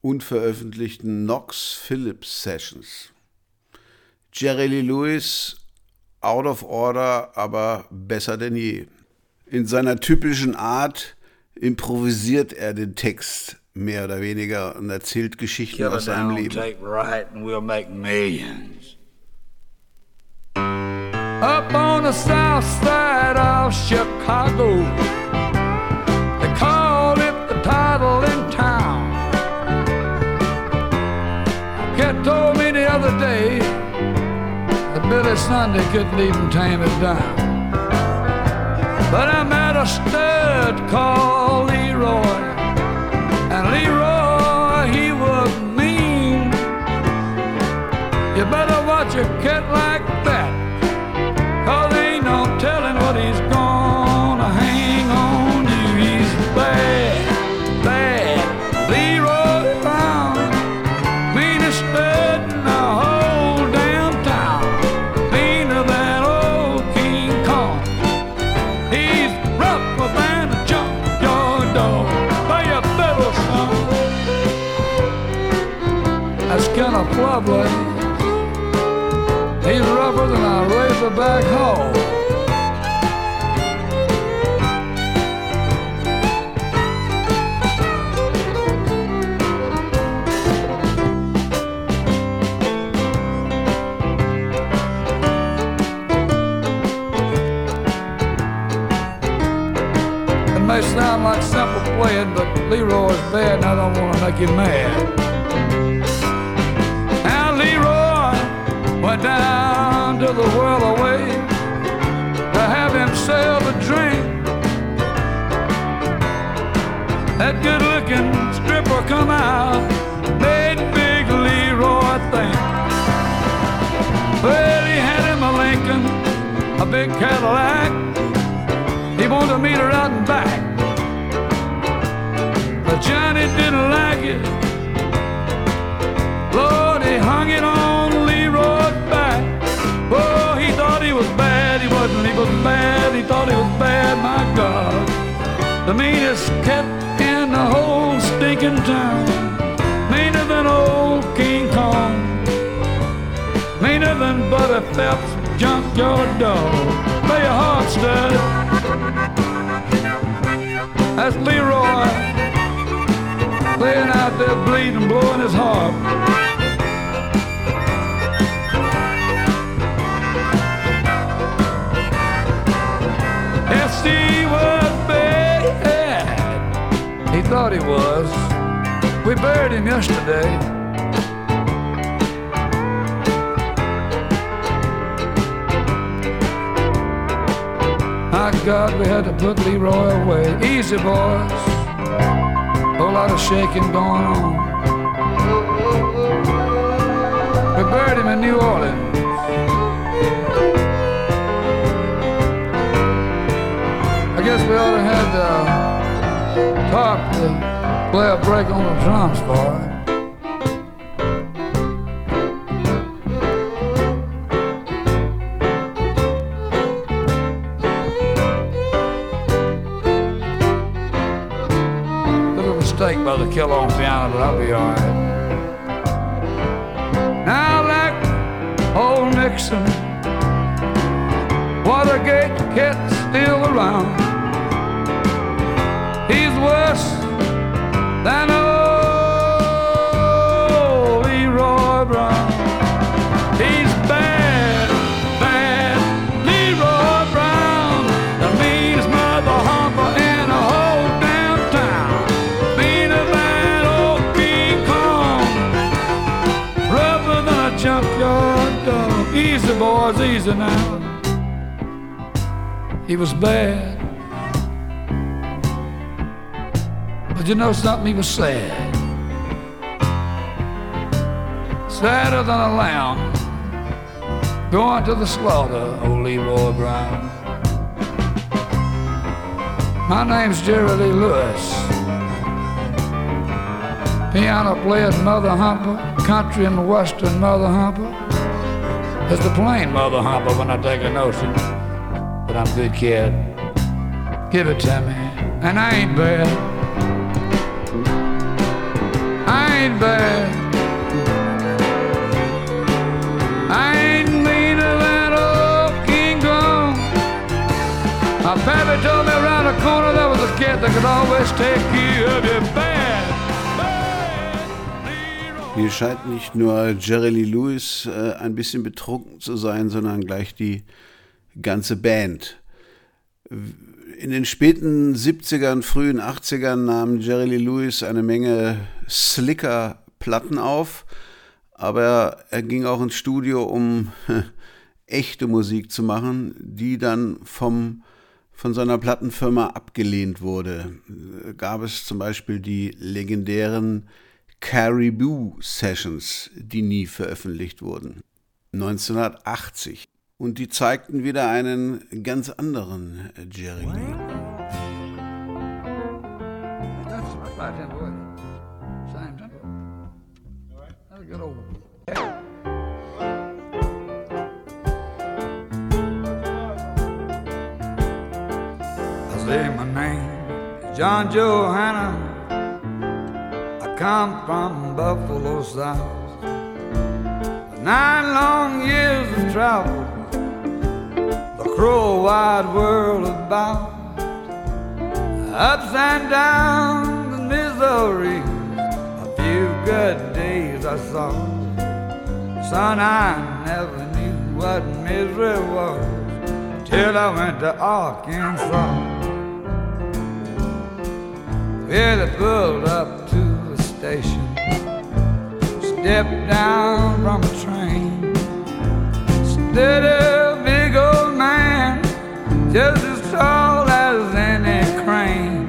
unveröffentlichten Knox Phillips Sessions. Jerry Lee Lewis, out of order, aber besser denn je. In seiner typischen Art improvisiert er den Text mehr oder weniger und erzählt Geschichten Kill aus seinem down, Leben. take right, and we'll make millions. Up on the south side of Chicago, they call it the title in town. Kid told me the other day that Billy Sunday couldn't even tame it down. But I met a stud called Leroy, and Leroy, he was mean. You better watch your kid like razorback hog. It may sound like simple playing, but Leroy's bad and I don't want to make you mad. Now Leroy went down to the world away to have himself a drink. That good looking stripper come out, made big Leroy think. Well, he had him a Lincoln, a big Cadillac. He wanted to meet her out and back. But Johnny didn't like it. Lord, bad. My God. The meanest cat in the whole stinking town. Meaner than old King Kong. Meaner than Buddy Phelps' junkyard dog. Play your heart, stud. That's Leroy laying out there bleeding, blowing his harp. Yes, he was bad. He thought he was. We buried him yesterday. My God, we had to put Leroy away. Easy, boys. Whole lot of shaking going on. We buried him in New Orleans. Guess we ought to have uh, Tarp to play a break on the drums him. Little mistake by the killer on piano, but I'll be alright. Easy now. He was bad. But you know something? He was sad. Sadder than a lamb going to the slaughter, old Leroy Brown. My name's Jerry Lee Lewis. Piano player, mother humper, country and western mother humper. It's the plain mother humper when I take a notion. But I'm good kid. Give it to me. And I ain't bad. I ain't bad. I ain't meaner than old King Kong. My pappy told me around the corner there was a kid that could always take care of you bad. Hier scheint nicht nur Jerry Lee Lewis äh, ein bisschen betrunken zu sein, sondern gleich die ganze Band. In den späten 70ern, frühen 80ern nahm Jerry Lee Lewis eine Menge Slicker-Platten auf, aber er ging auch ins Studio, um echte Musik zu machen, die dann vom, von seiner Plattenfirma abgelehnt wurde. Gab es zum Beispiel die legendären Caribou Sessions, die nie veröffentlicht wurden. 1980. Und die zeigten wieder einen ganz anderen Jerry my name is John. I come from Buffalo South. Nine long years of travel, the cruel wide world about, ups and downs and miseries, a few good days I saw. Son, I never knew what misery was till I went to Arkansas. Yeah, they pulled up to station, stepped down from the train, stood a big old man, just as tall as any crane.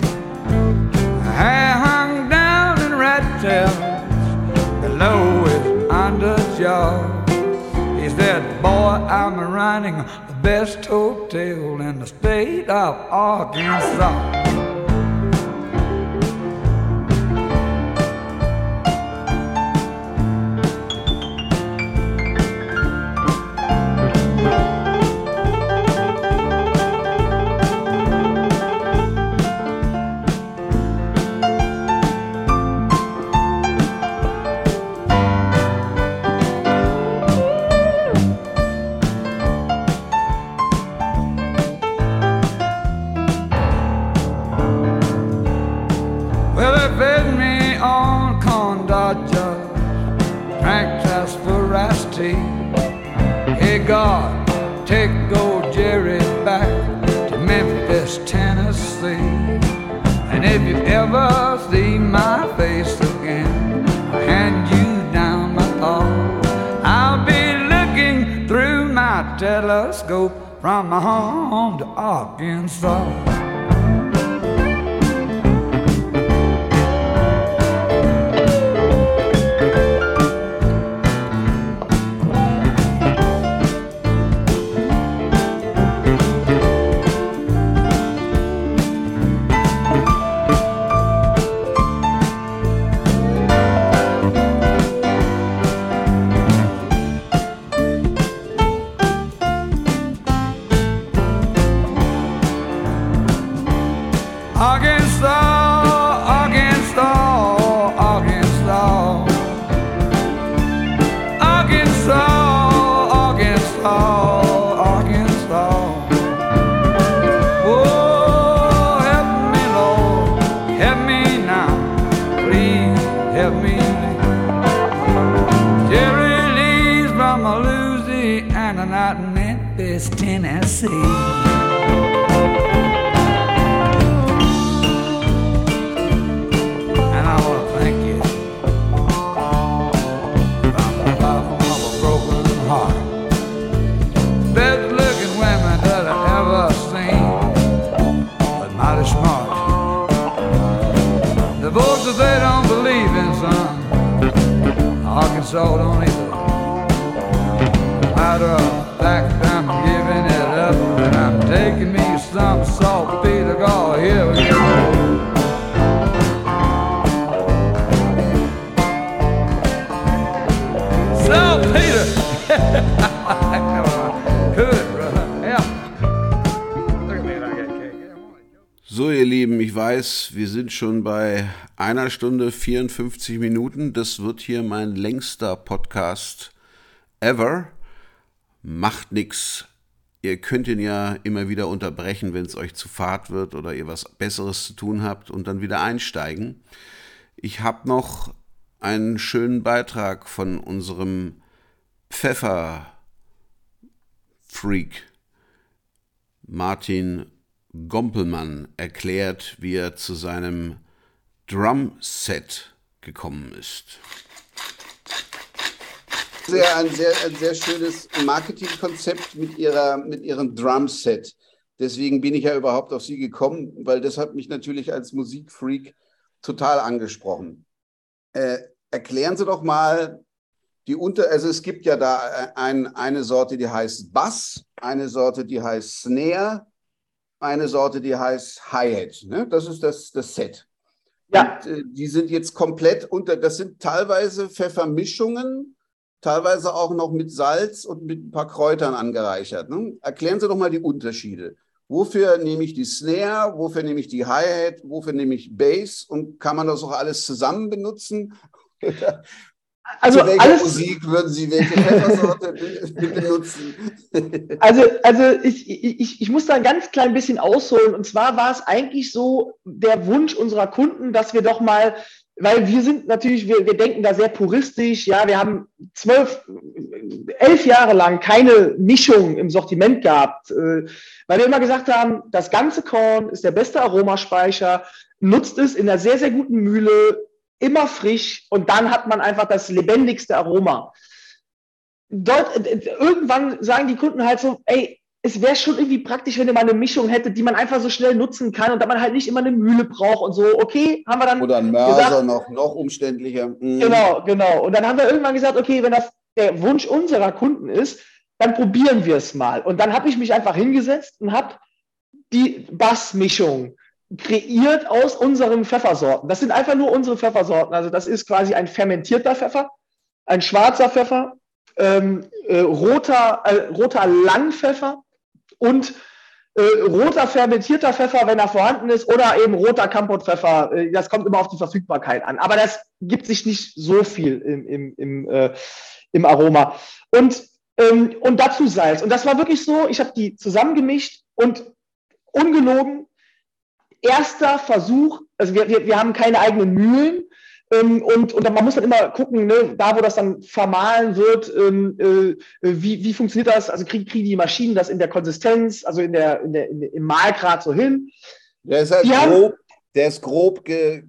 Hair hung down in rat tails, below his underjaw. He said, Boy, I'm running the best hotel in the state of Arkansas. Sind schon bei einer Stunde 54 Minuten. Das wird hier mein längster Podcast ever. Macht nix. Ihr könnt ihn ja immer wieder unterbrechen, wenn es euch zu fad wird oder ihr was Besseres zu tun habt und dann wieder einsteigen. Ich habe noch einen schönen Beitrag von unserem Pfeffer-Freak Martin Gompelmann erklärt, wie er zu seinem Drumset gekommen ist. sehr, ein, sehr, ein sehr schönes Marketingkonzept mit, ihrer, mit ihrem Drumset. Deswegen bin ich ja überhaupt auf sie gekommen, weil das hat mich natürlich als Musikfreak total angesprochen. Äh, erklären Sie doch mal die Unter... Also es gibt ja da äh, ein, eine Sorte, die heißt Bass, eine Sorte, die heißt Snare, eine Sorte, die heißt Hi-Hat. Ne? Das ist das, das Set. Ja, Und, äh, die sind jetzt komplett unter... Das sind teilweise Pfeffermischungen, teilweise auch noch mit Salz und mit ein paar Kräutern angereichert. Ne? Erklären Sie doch mal die Unterschiede. Wofür nehme ich die Snare, wofür nehme ich die Hi-Hat, wofür nehme ich Bass und kann man das auch alles zusammen benutzen? Also Zu welcher alles, Musik würden Sie welche Pfeffersorte be- benutzen? Also, also ich, ich, ich muss da ein ganz klein bisschen ausholen. Und zwar war es eigentlich so der Wunsch unserer Kunden, dass wir doch mal, weil wir sind natürlich, wir, wir denken da sehr puristisch, ja, wir haben zwölf, elf Jahre lang keine Mischung im Sortiment gehabt, äh, weil wir immer gesagt haben, das ganze Korn ist der beste Aromaspeicher, nutzt es in einer sehr, sehr guten Mühle, immer frisch und dann hat man einfach das lebendigste Aroma dort äh, irgendwann sagen die Kunden halt so, ey, es wäre schon irgendwie praktisch, wenn ihr mal eine Mischung hättet, die man einfach so schnell nutzen kann und da man halt nicht immer eine Mühle braucht und so. Okay, haben wir dann Oder ein Mörser gesagt, noch, noch umständlicher. Mhm. Genau, genau. Und dann haben wir irgendwann gesagt, okay, wenn das der Wunsch unserer Kunden ist, dann probieren wir es mal. Und dann habe ich mich einfach hingesetzt und habe die Bassmischung kreiert aus unseren Pfeffersorten. Das sind einfach nur unsere Pfeffersorten. Also das ist quasi ein fermentierter Pfeffer, ein schwarzer Pfeffer, ähm, äh, roter, äh, roter Langpfeffer und äh, roter fermentierter Pfeffer, wenn er vorhanden ist, oder eben roter Kampotpfeffer. Äh, das kommt immer auf die Verfügbarkeit an. Aber das gibt sich nicht so viel im, im, im, äh, im Aroma. Und, ähm, und dazu Salz. Und das war wirklich so, ich habe die zusammengemischt und ungelogen, erster Versuch, also wir, wir, wir haben keine eigenen Mühlen, ähm, und, und man muss dann immer gucken, ne, da wo das dann vermahlen wird, ähm, äh, wie, wie funktioniert das? Also kriegen, kriegen die Maschinen das in der Konsistenz, also in der, in der, in der, im Mahlgrad so hin? Der ist halt Die haben- grob, der ist grob ge,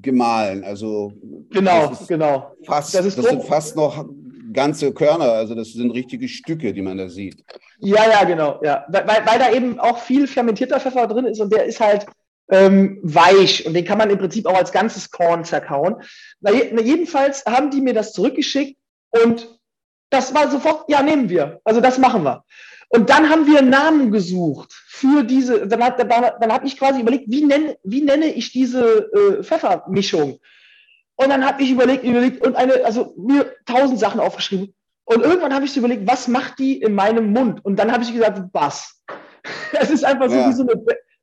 gemahlen. Also Genau, das ist genau. fast, Das das, ist sind grob. fast noch ganze Körner, also das sind richtige Stücke, die man da sieht. Ja, ja, genau. Ja. Weil, weil da eben auch viel fermentierter Pfeffer drin ist und der ist halt ähm, weich und den kann man im Prinzip auch als ganzes Korn zerkauen. Na, je, na, jedenfalls haben die mir das zurückgeschickt und das war sofort, ja, nehmen wir. Also das machen wir. Und dann haben wir einen Namen gesucht für diese, dann, hat, dann, dann habe ich quasi überlegt, wie nenne, wie nenne ich diese äh, Pfeffermischung? Und dann habe ich überlegt, überlegt und eine, also mir tausend Sachen aufgeschrieben. Und irgendwann habe ich so überlegt, was macht die in meinem Mund? Und dann habe ich gesagt, Bass. Es ist einfach so Ja. wie so eine,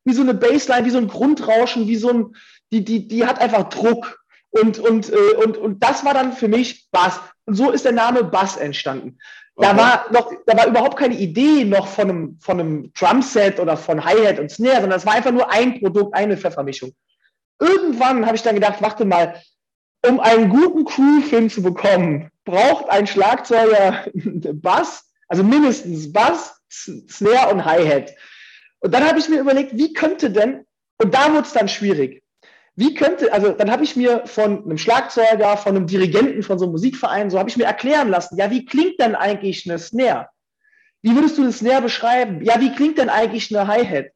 wie so eine Bassline, wie so ein Grundrauschen, wie so ein, die, die, die hat einfach Druck. Und, und, äh, und, und das war dann für mich Bass. Und so ist der Name Bass entstanden. Da Okay. war noch, da war überhaupt keine Idee noch von einem, von einem Drumset oder von Hi-Hat und Snare, sondern es war einfach nur ein Produkt, eine Pfeffermischung. Irgendwann habe ich dann gedacht, warte mal, um einen guten Crew-Film zu bekommen, braucht ein Schlagzeuger Bass, also mindestens Bass, Snare und Hi-Hat. Und dann habe ich mir überlegt, wie könnte denn, und da wurde es dann schwierig, wie könnte, also dann habe ich mir von einem Schlagzeuger, von einem Dirigenten, von so einem Musikverein, so habe ich mir erklären lassen, ja, wie klingt denn eigentlich eine Snare? Wie würdest du eine Snare beschreiben? Ja, wie klingt denn eigentlich eine Hi-Hat?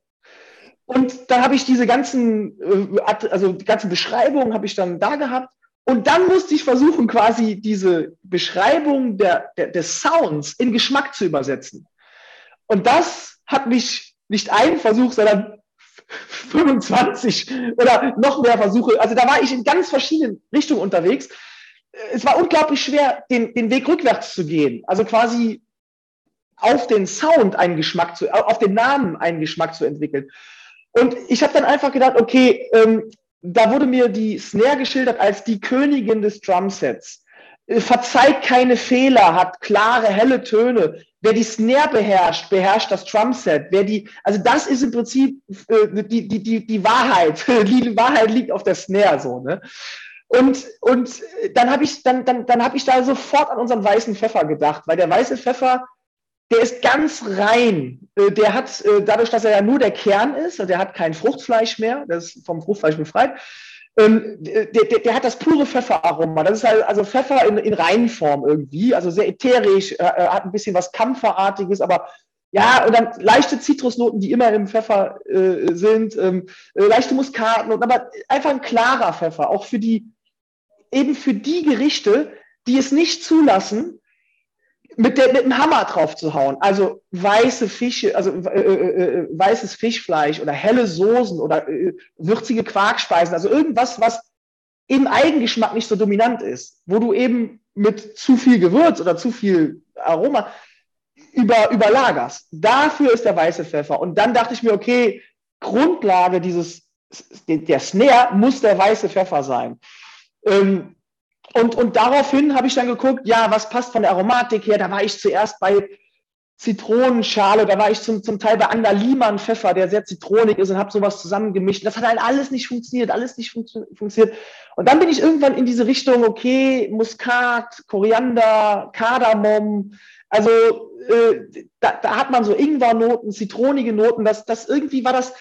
Und dann habe ich diese ganzen, äh, also die ganzen Beschreibungen habe ich dann da gehabt. Und dann musste ich versuchen, quasi diese Beschreibung der, der, des Sounds in Geschmack zu übersetzen. Und das hat mich nicht ein Versuch, sondern 25 oder noch mehr Versuche. Also da war ich in ganz verschiedenen Richtungen unterwegs. Es war unglaublich schwer, den, den Weg rückwärts zu gehen. Also quasi auf den Sound einen Geschmack zu, auf den Namen einen Geschmack zu entwickeln. Und ich habe dann einfach gedacht, okay, ähm, da wurde mir die Snare geschildert als die Königin des Drumsets. Äh, Verzeiht keine Fehler, hat klare, helle Töne. Wer die Snare beherrscht, beherrscht das Drumset. Wer die, also das ist im Prinzip äh, die, die, die, die Wahrheit. Die Wahrheit liegt auf der Snare so, ne? Und, und dann habe ich, dann, dann, dann hab ich da sofort an unseren weißen Pfeffer gedacht, weil der weiße Pfeffer, der ist ganz rein. Äh, Der hat, äh, dadurch, dass er ja nur der Kern ist, also der hat kein Fruchtfleisch mehr, das ist vom Fruchtfleisch befreit, ähm, der, der, der hat das pure Pfefferaroma. Das ist halt also Pfeffer in, in Reinform irgendwie, also sehr ätherisch, äh, äh, hat ein bisschen was Kampferartiges, aber ja, und dann leichte Zitrusnoten, die immer im Pfeffer äh, sind, ähm, äh, leichte Muskatnoten, aber einfach ein klarer Pfeffer, auch für die, eben für die Gerichte, die es nicht zulassen, mit, der, mit dem Hammer drauf zu hauen. Also weiße Fische, also äh, äh, äh, weißes Fischfleisch oder helle Soßen oder äh, würzige Quarkspeisen, also irgendwas, was im Eigengeschmack nicht so dominant ist, wo du eben mit zu viel Gewürz oder zu viel Aroma über, überlagerst. Dafür ist der weiße Pfeffer. Und dann dachte ich mir, okay, Grundlage dieses, der Snare muss der weiße Pfeffer sein. Ähm, und, und daraufhin habe ich dann geguckt, ja, was passt von der Aromatik her? Da war ich zuerst bei Zitronenschale, da war ich zum, zum Teil bei Ander Liemann Pfeffer, der sehr zitronig ist und habe sowas zusammengemischt. Das hat halt alles nicht funktioniert, alles nicht fun funktioniert. Und dann bin ich irgendwann in diese Richtung, okay, Muskat, Koriander, Kardamom, also äh, da, da hat man so Ingwernoten, zitronige Noten, das, das irgendwie war das,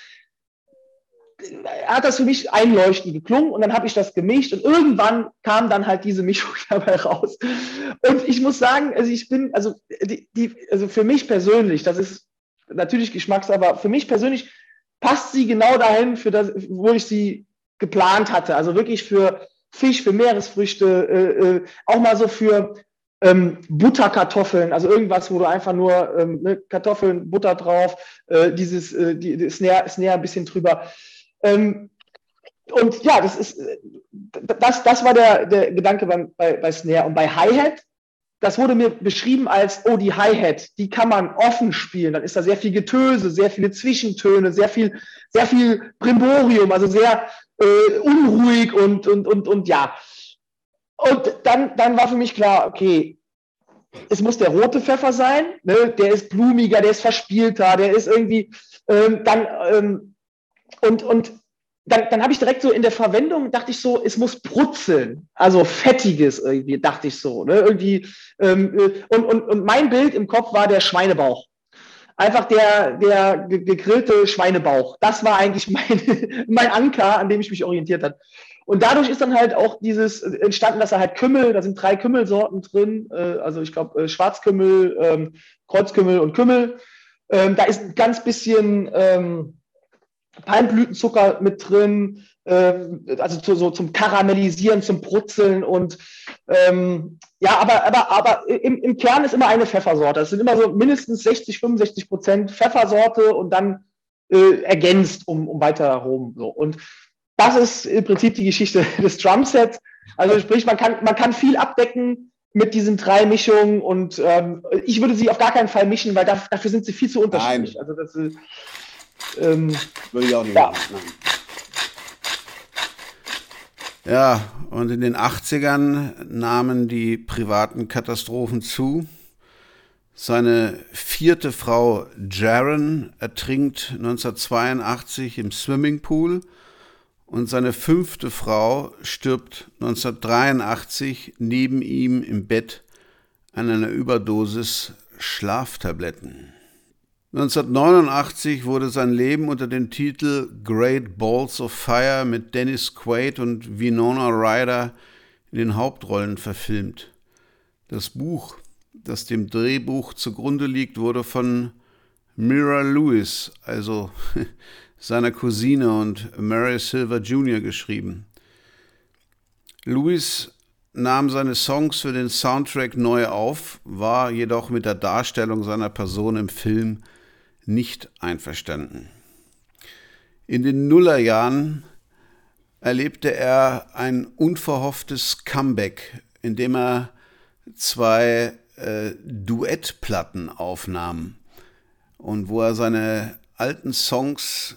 hat das für mich einleuchtend geklungen und dann habe ich das gemischt und irgendwann kam dann halt diese Mischung dabei raus. Und ich muss sagen, also ich bin, also, die, die, also für mich persönlich, das ist natürlich Geschmacks, aber für mich persönlich passt sie genau dahin, für das, wo ich sie geplant hatte. Also wirklich für Fisch, für Meeresfrüchte, äh, äh, auch mal so für ähm, Butterkartoffeln, also irgendwas, wo du einfach nur ähm, ne, Kartoffeln, Butter drauf, äh, dieses äh, die, die Snare, Snare ein bisschen drüber. Ähm, und ja, das ist, das, das war der, der Gedanke beim, bei, bei Snare. Und bei Hi-Hat, das wurde mir beschrieben als, oh, die Hi-Hat, die kann man offen spielen. Dann ist da sehr viel Getöse, sehr viele Zwischentöne, sehr viel, sehr viel Brimborium, also sehr äh, unruhig und, und, und, und ja. Und dann, dann war für mich klar, okay, es muss der rote Pfeffer sein, ne? der ist blumiger, der ist verspielter, der ist irgendwie, ähm, dann, ähm, und, und dann, dann habe ich direkt so in der Verwendung, dachte ich so, es muss brutzeln, also fettiges irgendwie, dachte ich so. Ne? Irgendwie, ähm, äh, und, und, und mein Bild im Kopf war der Schweinebauch. Einfach der, der gegrillte Schweinebauch. Das war eigentlich mein, mein Anker, an dem ich mich orientiert habe. Und dadurch ist dann halt auch dieses entstanden, dass er halt Kümmel, da sind drei Kümmelsorten drin, äh, also ich glaube äh, Schwarzkümmel, ähm, Kreuzkümmel und Kümmel. Ähm, da ist ein ganz bisschen ähm, Palmblütenzucker mit drin, ähm, also zu, so zum Karamellisieren, zum Brutzeln und ähm, ja, aber, aber, aber im, im Kern ist immer eine Pfeffersorte. Es sind immer so mindestens 60, 65 Prozent Pfeffersorte und dann äh, ergänzt um, um weiter rum. So. Und das ist im Prinzip die Geschichte des Drumsets. Also sprich, man kann, man kann viel abdecken mit diesen drei Mischungen und ähm, ich würde sie auf gar keinen Fall mischen, weil dafür, dafür sind sie viel zu unterschiedlich. Nein. Also das ist, ähm, Würde ich auch nicht Ja. machen. Ja, und in den 80ern nahmen die privaten Katastrophen zu. Seine vierte Frau Jaren ertrinkt 1982 im Swimmingpool und seine fünfte Frau stirbt 1983 neben ihm im Bett an einer Überdosis Schlaftabletten. 1989 wurde sein Leben unter dem Titel Great Balls of Fire mit Dennis Quaid und Winona Ryder in den Hauptrollen verfilmt. Das Buch, das dem Drehbuch zugrunde liegt, wurde von Mira Lewis, also seiner Cousine und Mary Silver Jr. geschrieben. Lewis nahm seine Songs für den Soundtrack neu auf, war jedoch mit der Darstellung seiner Person im Film nicht einverstanden. In den Nullerjahren erlebte er ein unverhofftes Comeback, indem er zwei äh, Duettplatten aufnahm und wo er seine alten Songs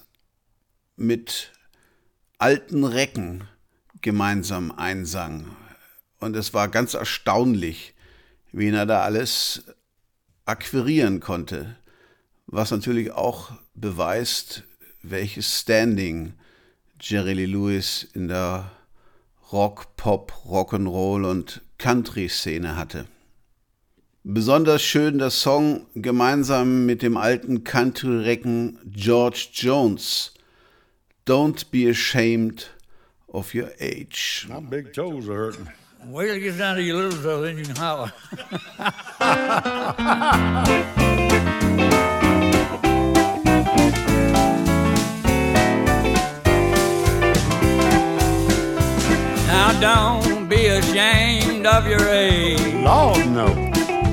mit alten Recken gemeinsam einsang. Und es war ganz erstaunlich, wen er da alles akquirieren konnte, was natürlich auch beweist, welches Standing Jerry Lee Lewis in der Rock, Pop, Rock'n'Roll und Country-Szene hatte. Besonders schön der Song gemeinsam mit dem alten Country-Recken George Jones, Don't be ashamed of your age. My big toes are hurting. Wait till it gets down to your little toe, then you can holler. now don't be ashamed of your age. Lord, no.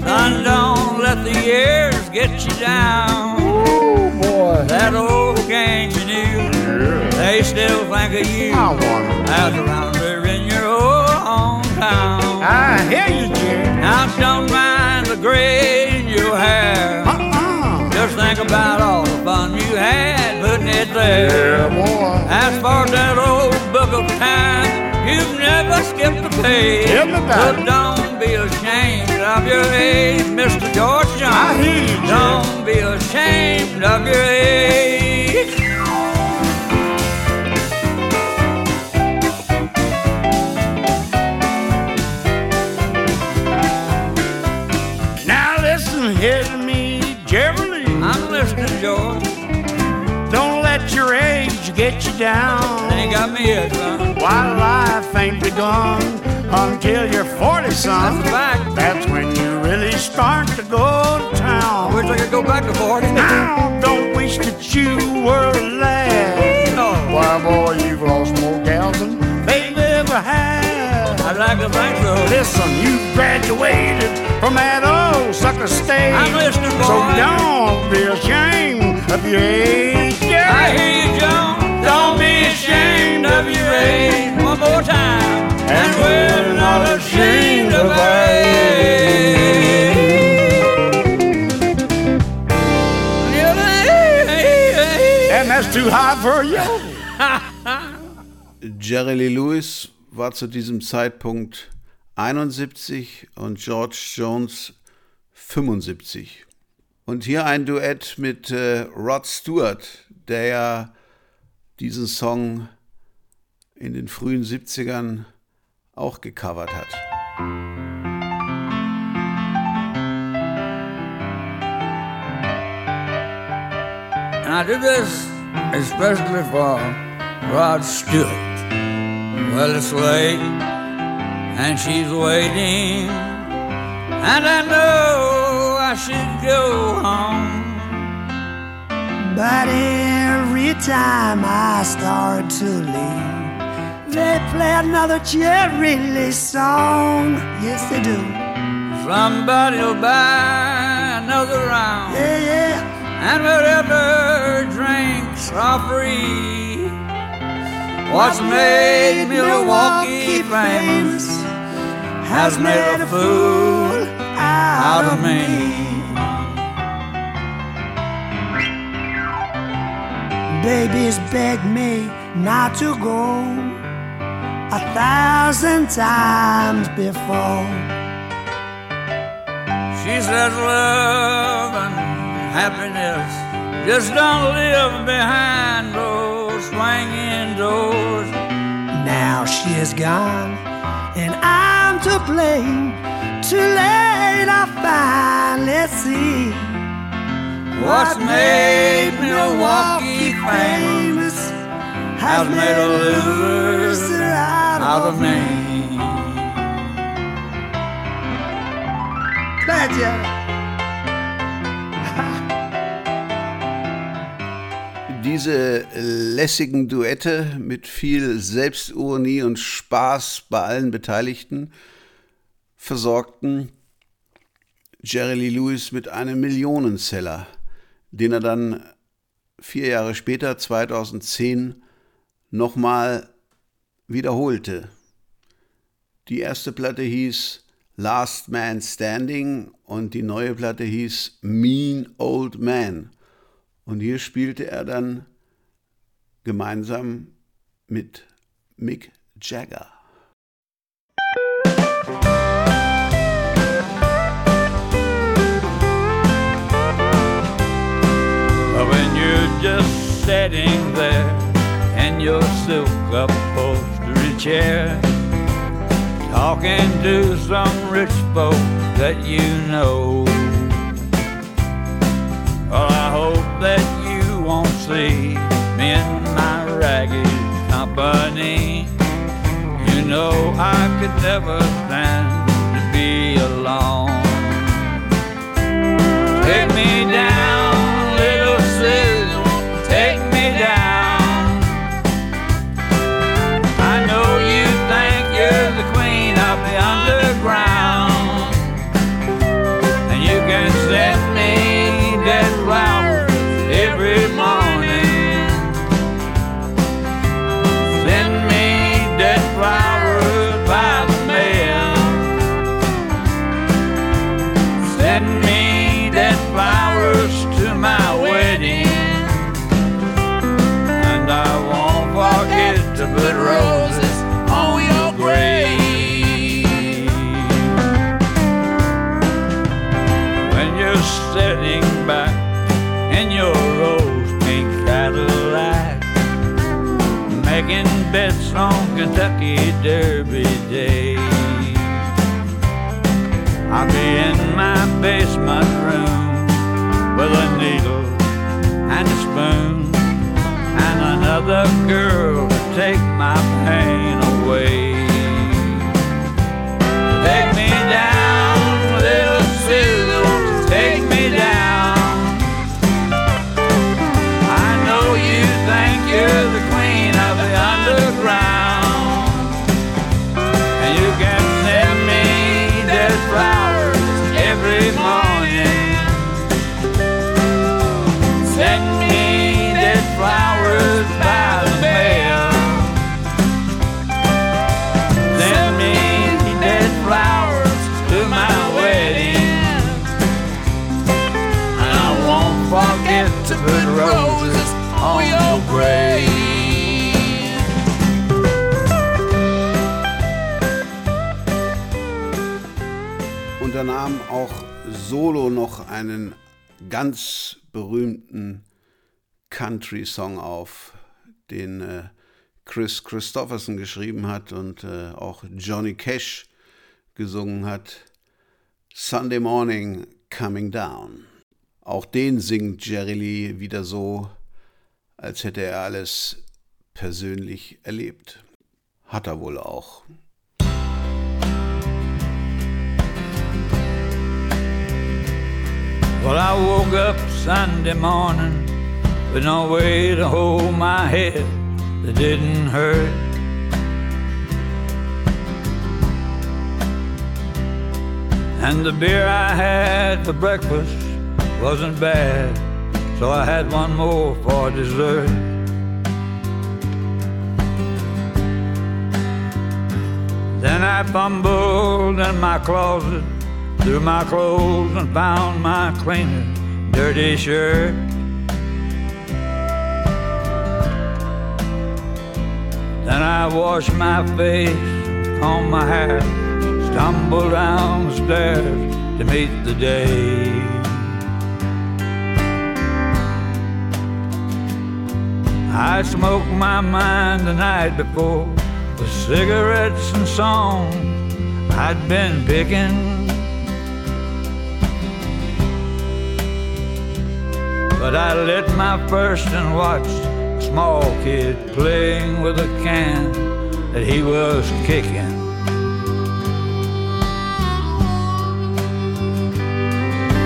Son, don't let the years get you down. Oh, boy. That old gang you knew, yeah. they still think of you I wonder. out around there in your old hometown. I hear you, Jim. Now don't mind the gray in your hair. Uh-uh. Just think about all the fun you had putting it there. Yeah, boy. As for that old book of time, you've never skipped a page. But don't be ashamed of your age, Mr. George Jones. I hear you. Don't be ashamed of your age. Get you down. Ain't got me yet, son. While life ain't begun until you're 40, son. That's. That's when you really start to go to I town. wish I could go back to 40. Now, don't wish that you were a lad. No. Why, boy, you've lost more gals than they've ever had. I'd like to think so. Listen, you graduated from that old sucker stage. I'm listening, boy. So don't be ashamed of your age. Yeah. I hear you, Jones. Don't be ashamed of your age. One more time. And we're not ashamed of our age. And that's too high for you. Jerry Lee Lewis war zu diesem Zeitpunkt 71 und George Jones 75. Und hier ein Duett mit äh, Rod Stewart, der ja diesen Song in den frühen 70ern auch gecovert hat. And I do this especially for Rod Stewart. Well, it's late, and she's waiting, and I know I should go home. But every time I start to leave, they play another Jerry Lee song. Yes, they do. Somebody'll buy another round, Yeah, yeah. and whatever drinks are free. What's made Milwaukee famous has made a fool out of me. Babies beg me not to go a thousand times before. She says love and happiness just don't live behind those swinging doors. Now she is gone, and I'm to blame. Too late, I finally see What's made Milwaukee famous has made a loser out of me. Glad. Diese lässigen Duette mit viel Selbstironie und Spaß bei allen Beteiligten versorgten Jerry Lee Lewis mit einem Millionenseller, den er dann vier Jahre später, 2010, nochmal wiederholte. Die erste Platte hieß Last Man Standing und die neue Platte hieß Mean Old Man. Und hier spielte er dann gemeinsam mit Mick Jagger. Just sitting there in your silk upholstery chair, talking to some rich folk that you know. Well, I hope that you won't see me in my ragged company. You know I could never stand to be alone. Take me down, bets on Kentucky Derby Day. I'll be in my basement room with a needle and a spoon and another girl to take my pain put roses on your grave. Und er nahm auch solo noch einen ganz berühmten Country-Song auf, den äh, Chris Christopherson geschrieben hat und äh, auch Johnny Cash gesungen hat. Sunday Morning Coming Down. Auch den singt Jerry Lee wieder so, als hätte er alles persönlich erlebt. Hat er wohl auch. Well, I woke up Sunday morning with no way to hold my head that didn't hurt. And the beer I had for breakfast wasn't bad, so I had one more for dessert. Then I fumbled in my closet through my clothes and found my cleaner dirty shirt. Then I washed my face, combed my hair, stumbled down the stairs to meet the day. I smoked my mind the night before with cigarettes and songs I'd been picking. But I lit my first and watched a small kid playing with a can that he was kicking.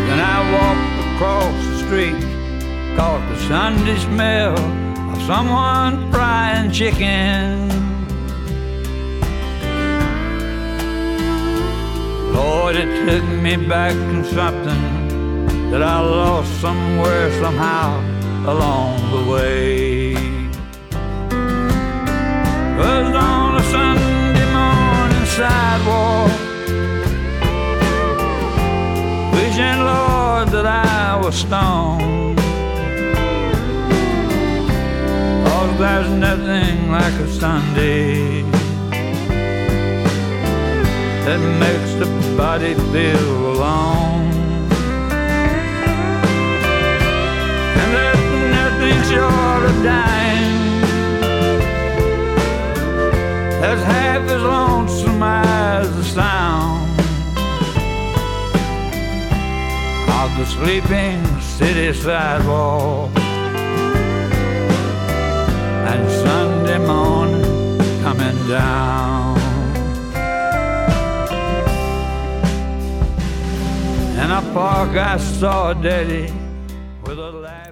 Then I walked across the street, caught the Sunday smell someone frying chicken. Lord, it took me back to something that I lost somewhere, somehow, along the way. Was on a Sunday morning sidewalk, wishing, Lord, that I was stoned. There's nothing like a Sunday that makes the body feel alone. And there's nothing short of dying that's half as lonesome as the sound of the sleeping city sidewalk. And Sunday morning coming down. In a park I saw Daddy.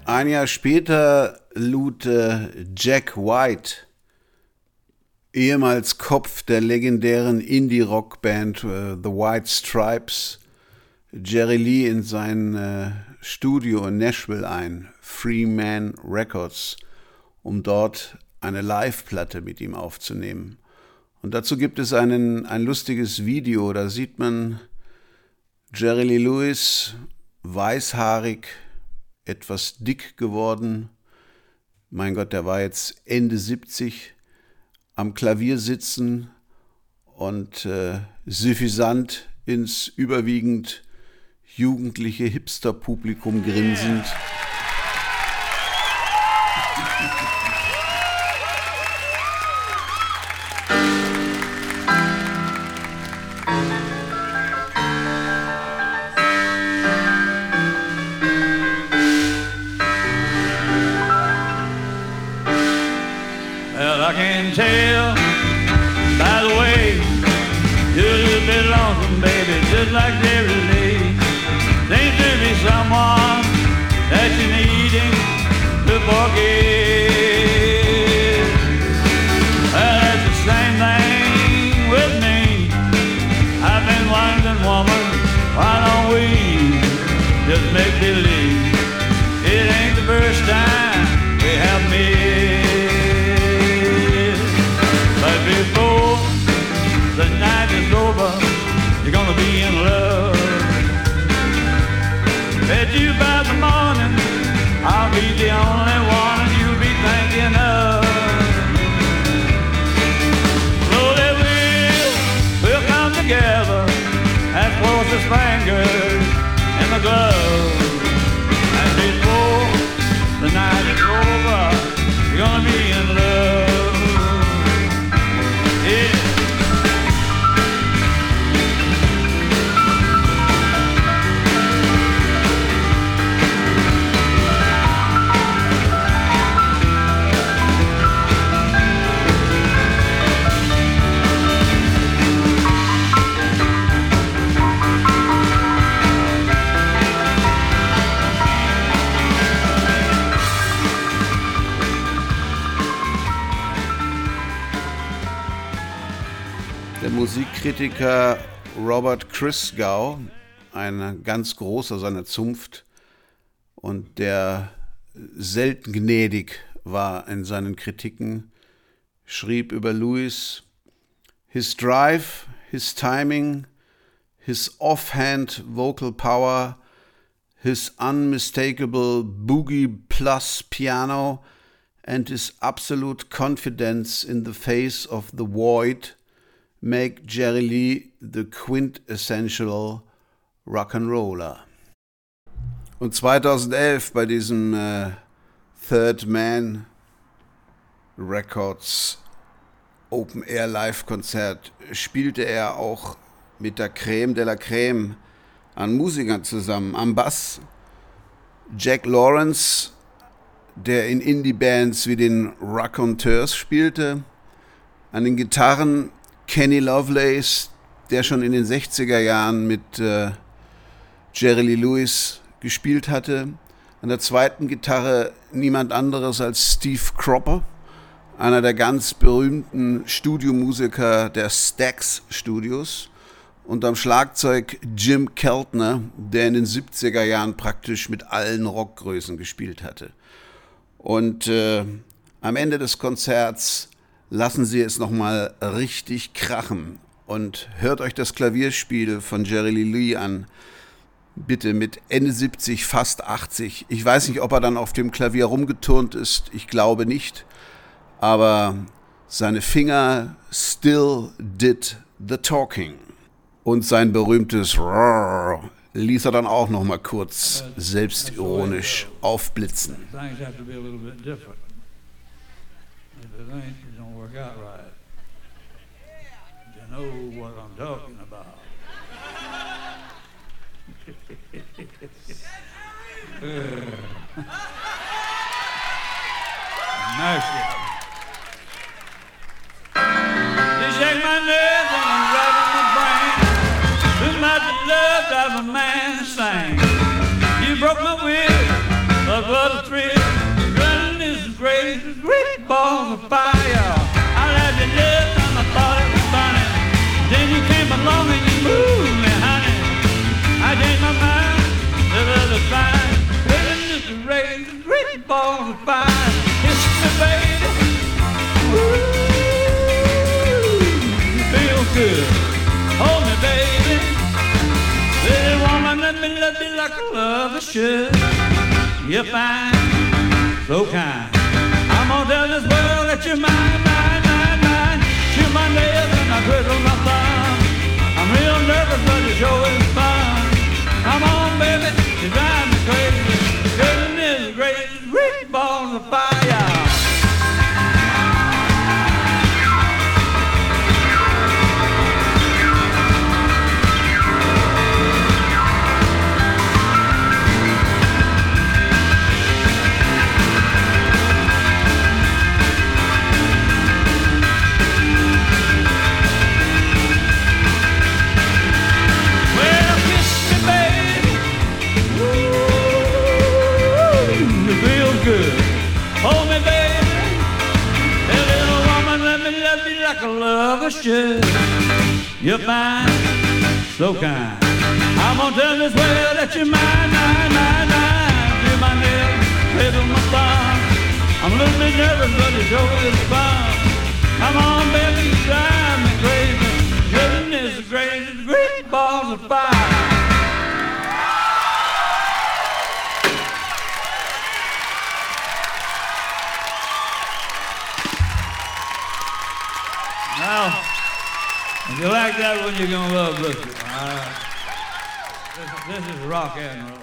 Ein Jahr später lud äh, Jack White, ehemals Kopf der legendären Indie-Rock-Band äh, The White Stripes, Jerry Lee in sein äh, Studio in Nashville ein, Freeman Records, um dort eine Live-Platte mit ihm aufzunehmen. Und dazu gibt es einen, ein lustiges Video, da sieht man Jerry Lee Lewis, weißhaarig, etwas dick geworden. Mein Gott, der war jetzt Ende 70, am Klavier sitzen und äh, suffisant ins überwiegend jugendliche Hipster-Publikum grinsend. Well, Musikkritiker Robert Christgau, ein ganz großer seiner Zunft und der selten gnädig war in seinen Kritiken, schrieb über Lewis, His drive, his timing, his offhand vocal power, his unmistakable boogie plus piano, and his absolute confidence in the face of the void make Jerry Lee the quintessential Rock'n'Roller. Und 2011 bei diesem äh, Third Man Records Open Air Live Konzert spielte er auch mit der Creme de la Creme an Musikern zusammen. Am Bass Jack Lawrence, der in Indie-Bands wie den Raconteurs spielte. An den Gitarren Kenny Lovelace, der schon in den 60er Jahren mit äh, Jerry Lee Lewis gespielt hatte. An der zweiten Gitarre niemand anderes als Steve Cropper, einer der ganz berühmten Studiomusiker der Stax Studios. Und am Schlagzeug Jim Keltner, der in den 70er Jahren praktisch mit allen Rockgrößen gespielt hatte. Und äh, am Ende des Konzerts lassen Sie es nochmal richtig krachen und hört euch das Klavierspiel von Jerry Lee Lee an. Bitte mit Ende 70, fast 80. Ich weiß nicht, ob er dann auf dem Klavier rumgeturnt ist. Ich glaube nicht. Aber seine Finger still did the talking. Und sein berühmtes Roar ließ er dann auch nochmal kurz selbstironisch aufblitzen. Work out right. You know what I'm talking about. You shake my nerves and I'm my brain. Too much love drives a man insane. You broke my will, a thrill. Running is great, great balls of fire. Great, balls of fire. Kiss me, baby. Ooh, feel good. Hold me, baby. Little woman, let me love you like a lover should. You're fine, so kind. I'm gonna tell this world that you're mine, mine, mine, mine. Chew my nails and I twiddle my thumb. I'm real nervous, but it sure is fun. Come on, baby, You great balls lover. You're fine, so kind. I'm gonna tell this world that you're mine, mine, mine, mine. Feel my nails, play my thumb. I'm a little bit nervous, but it's always fun. Come on, baby, drive me crazy. Goodness gracious, great balls of fire. If you like that one, you're gonna love this one. All right. This, this is rock and roll.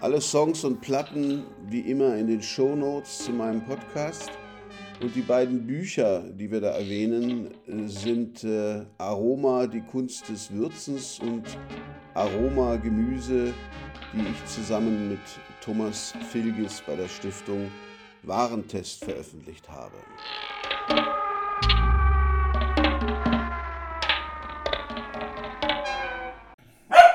Alle Songs und Platten wie immer in den Shownotes zu meinem Podcast. Und die beiden Bücher, die wir da erwähnen, äh, sind äh, Aroma, die Kunst des Würzens und Aroma Gemüse, die ich zusammen mit Thomas Filgis bei der Stiftung Warentest veröffentlicht habe.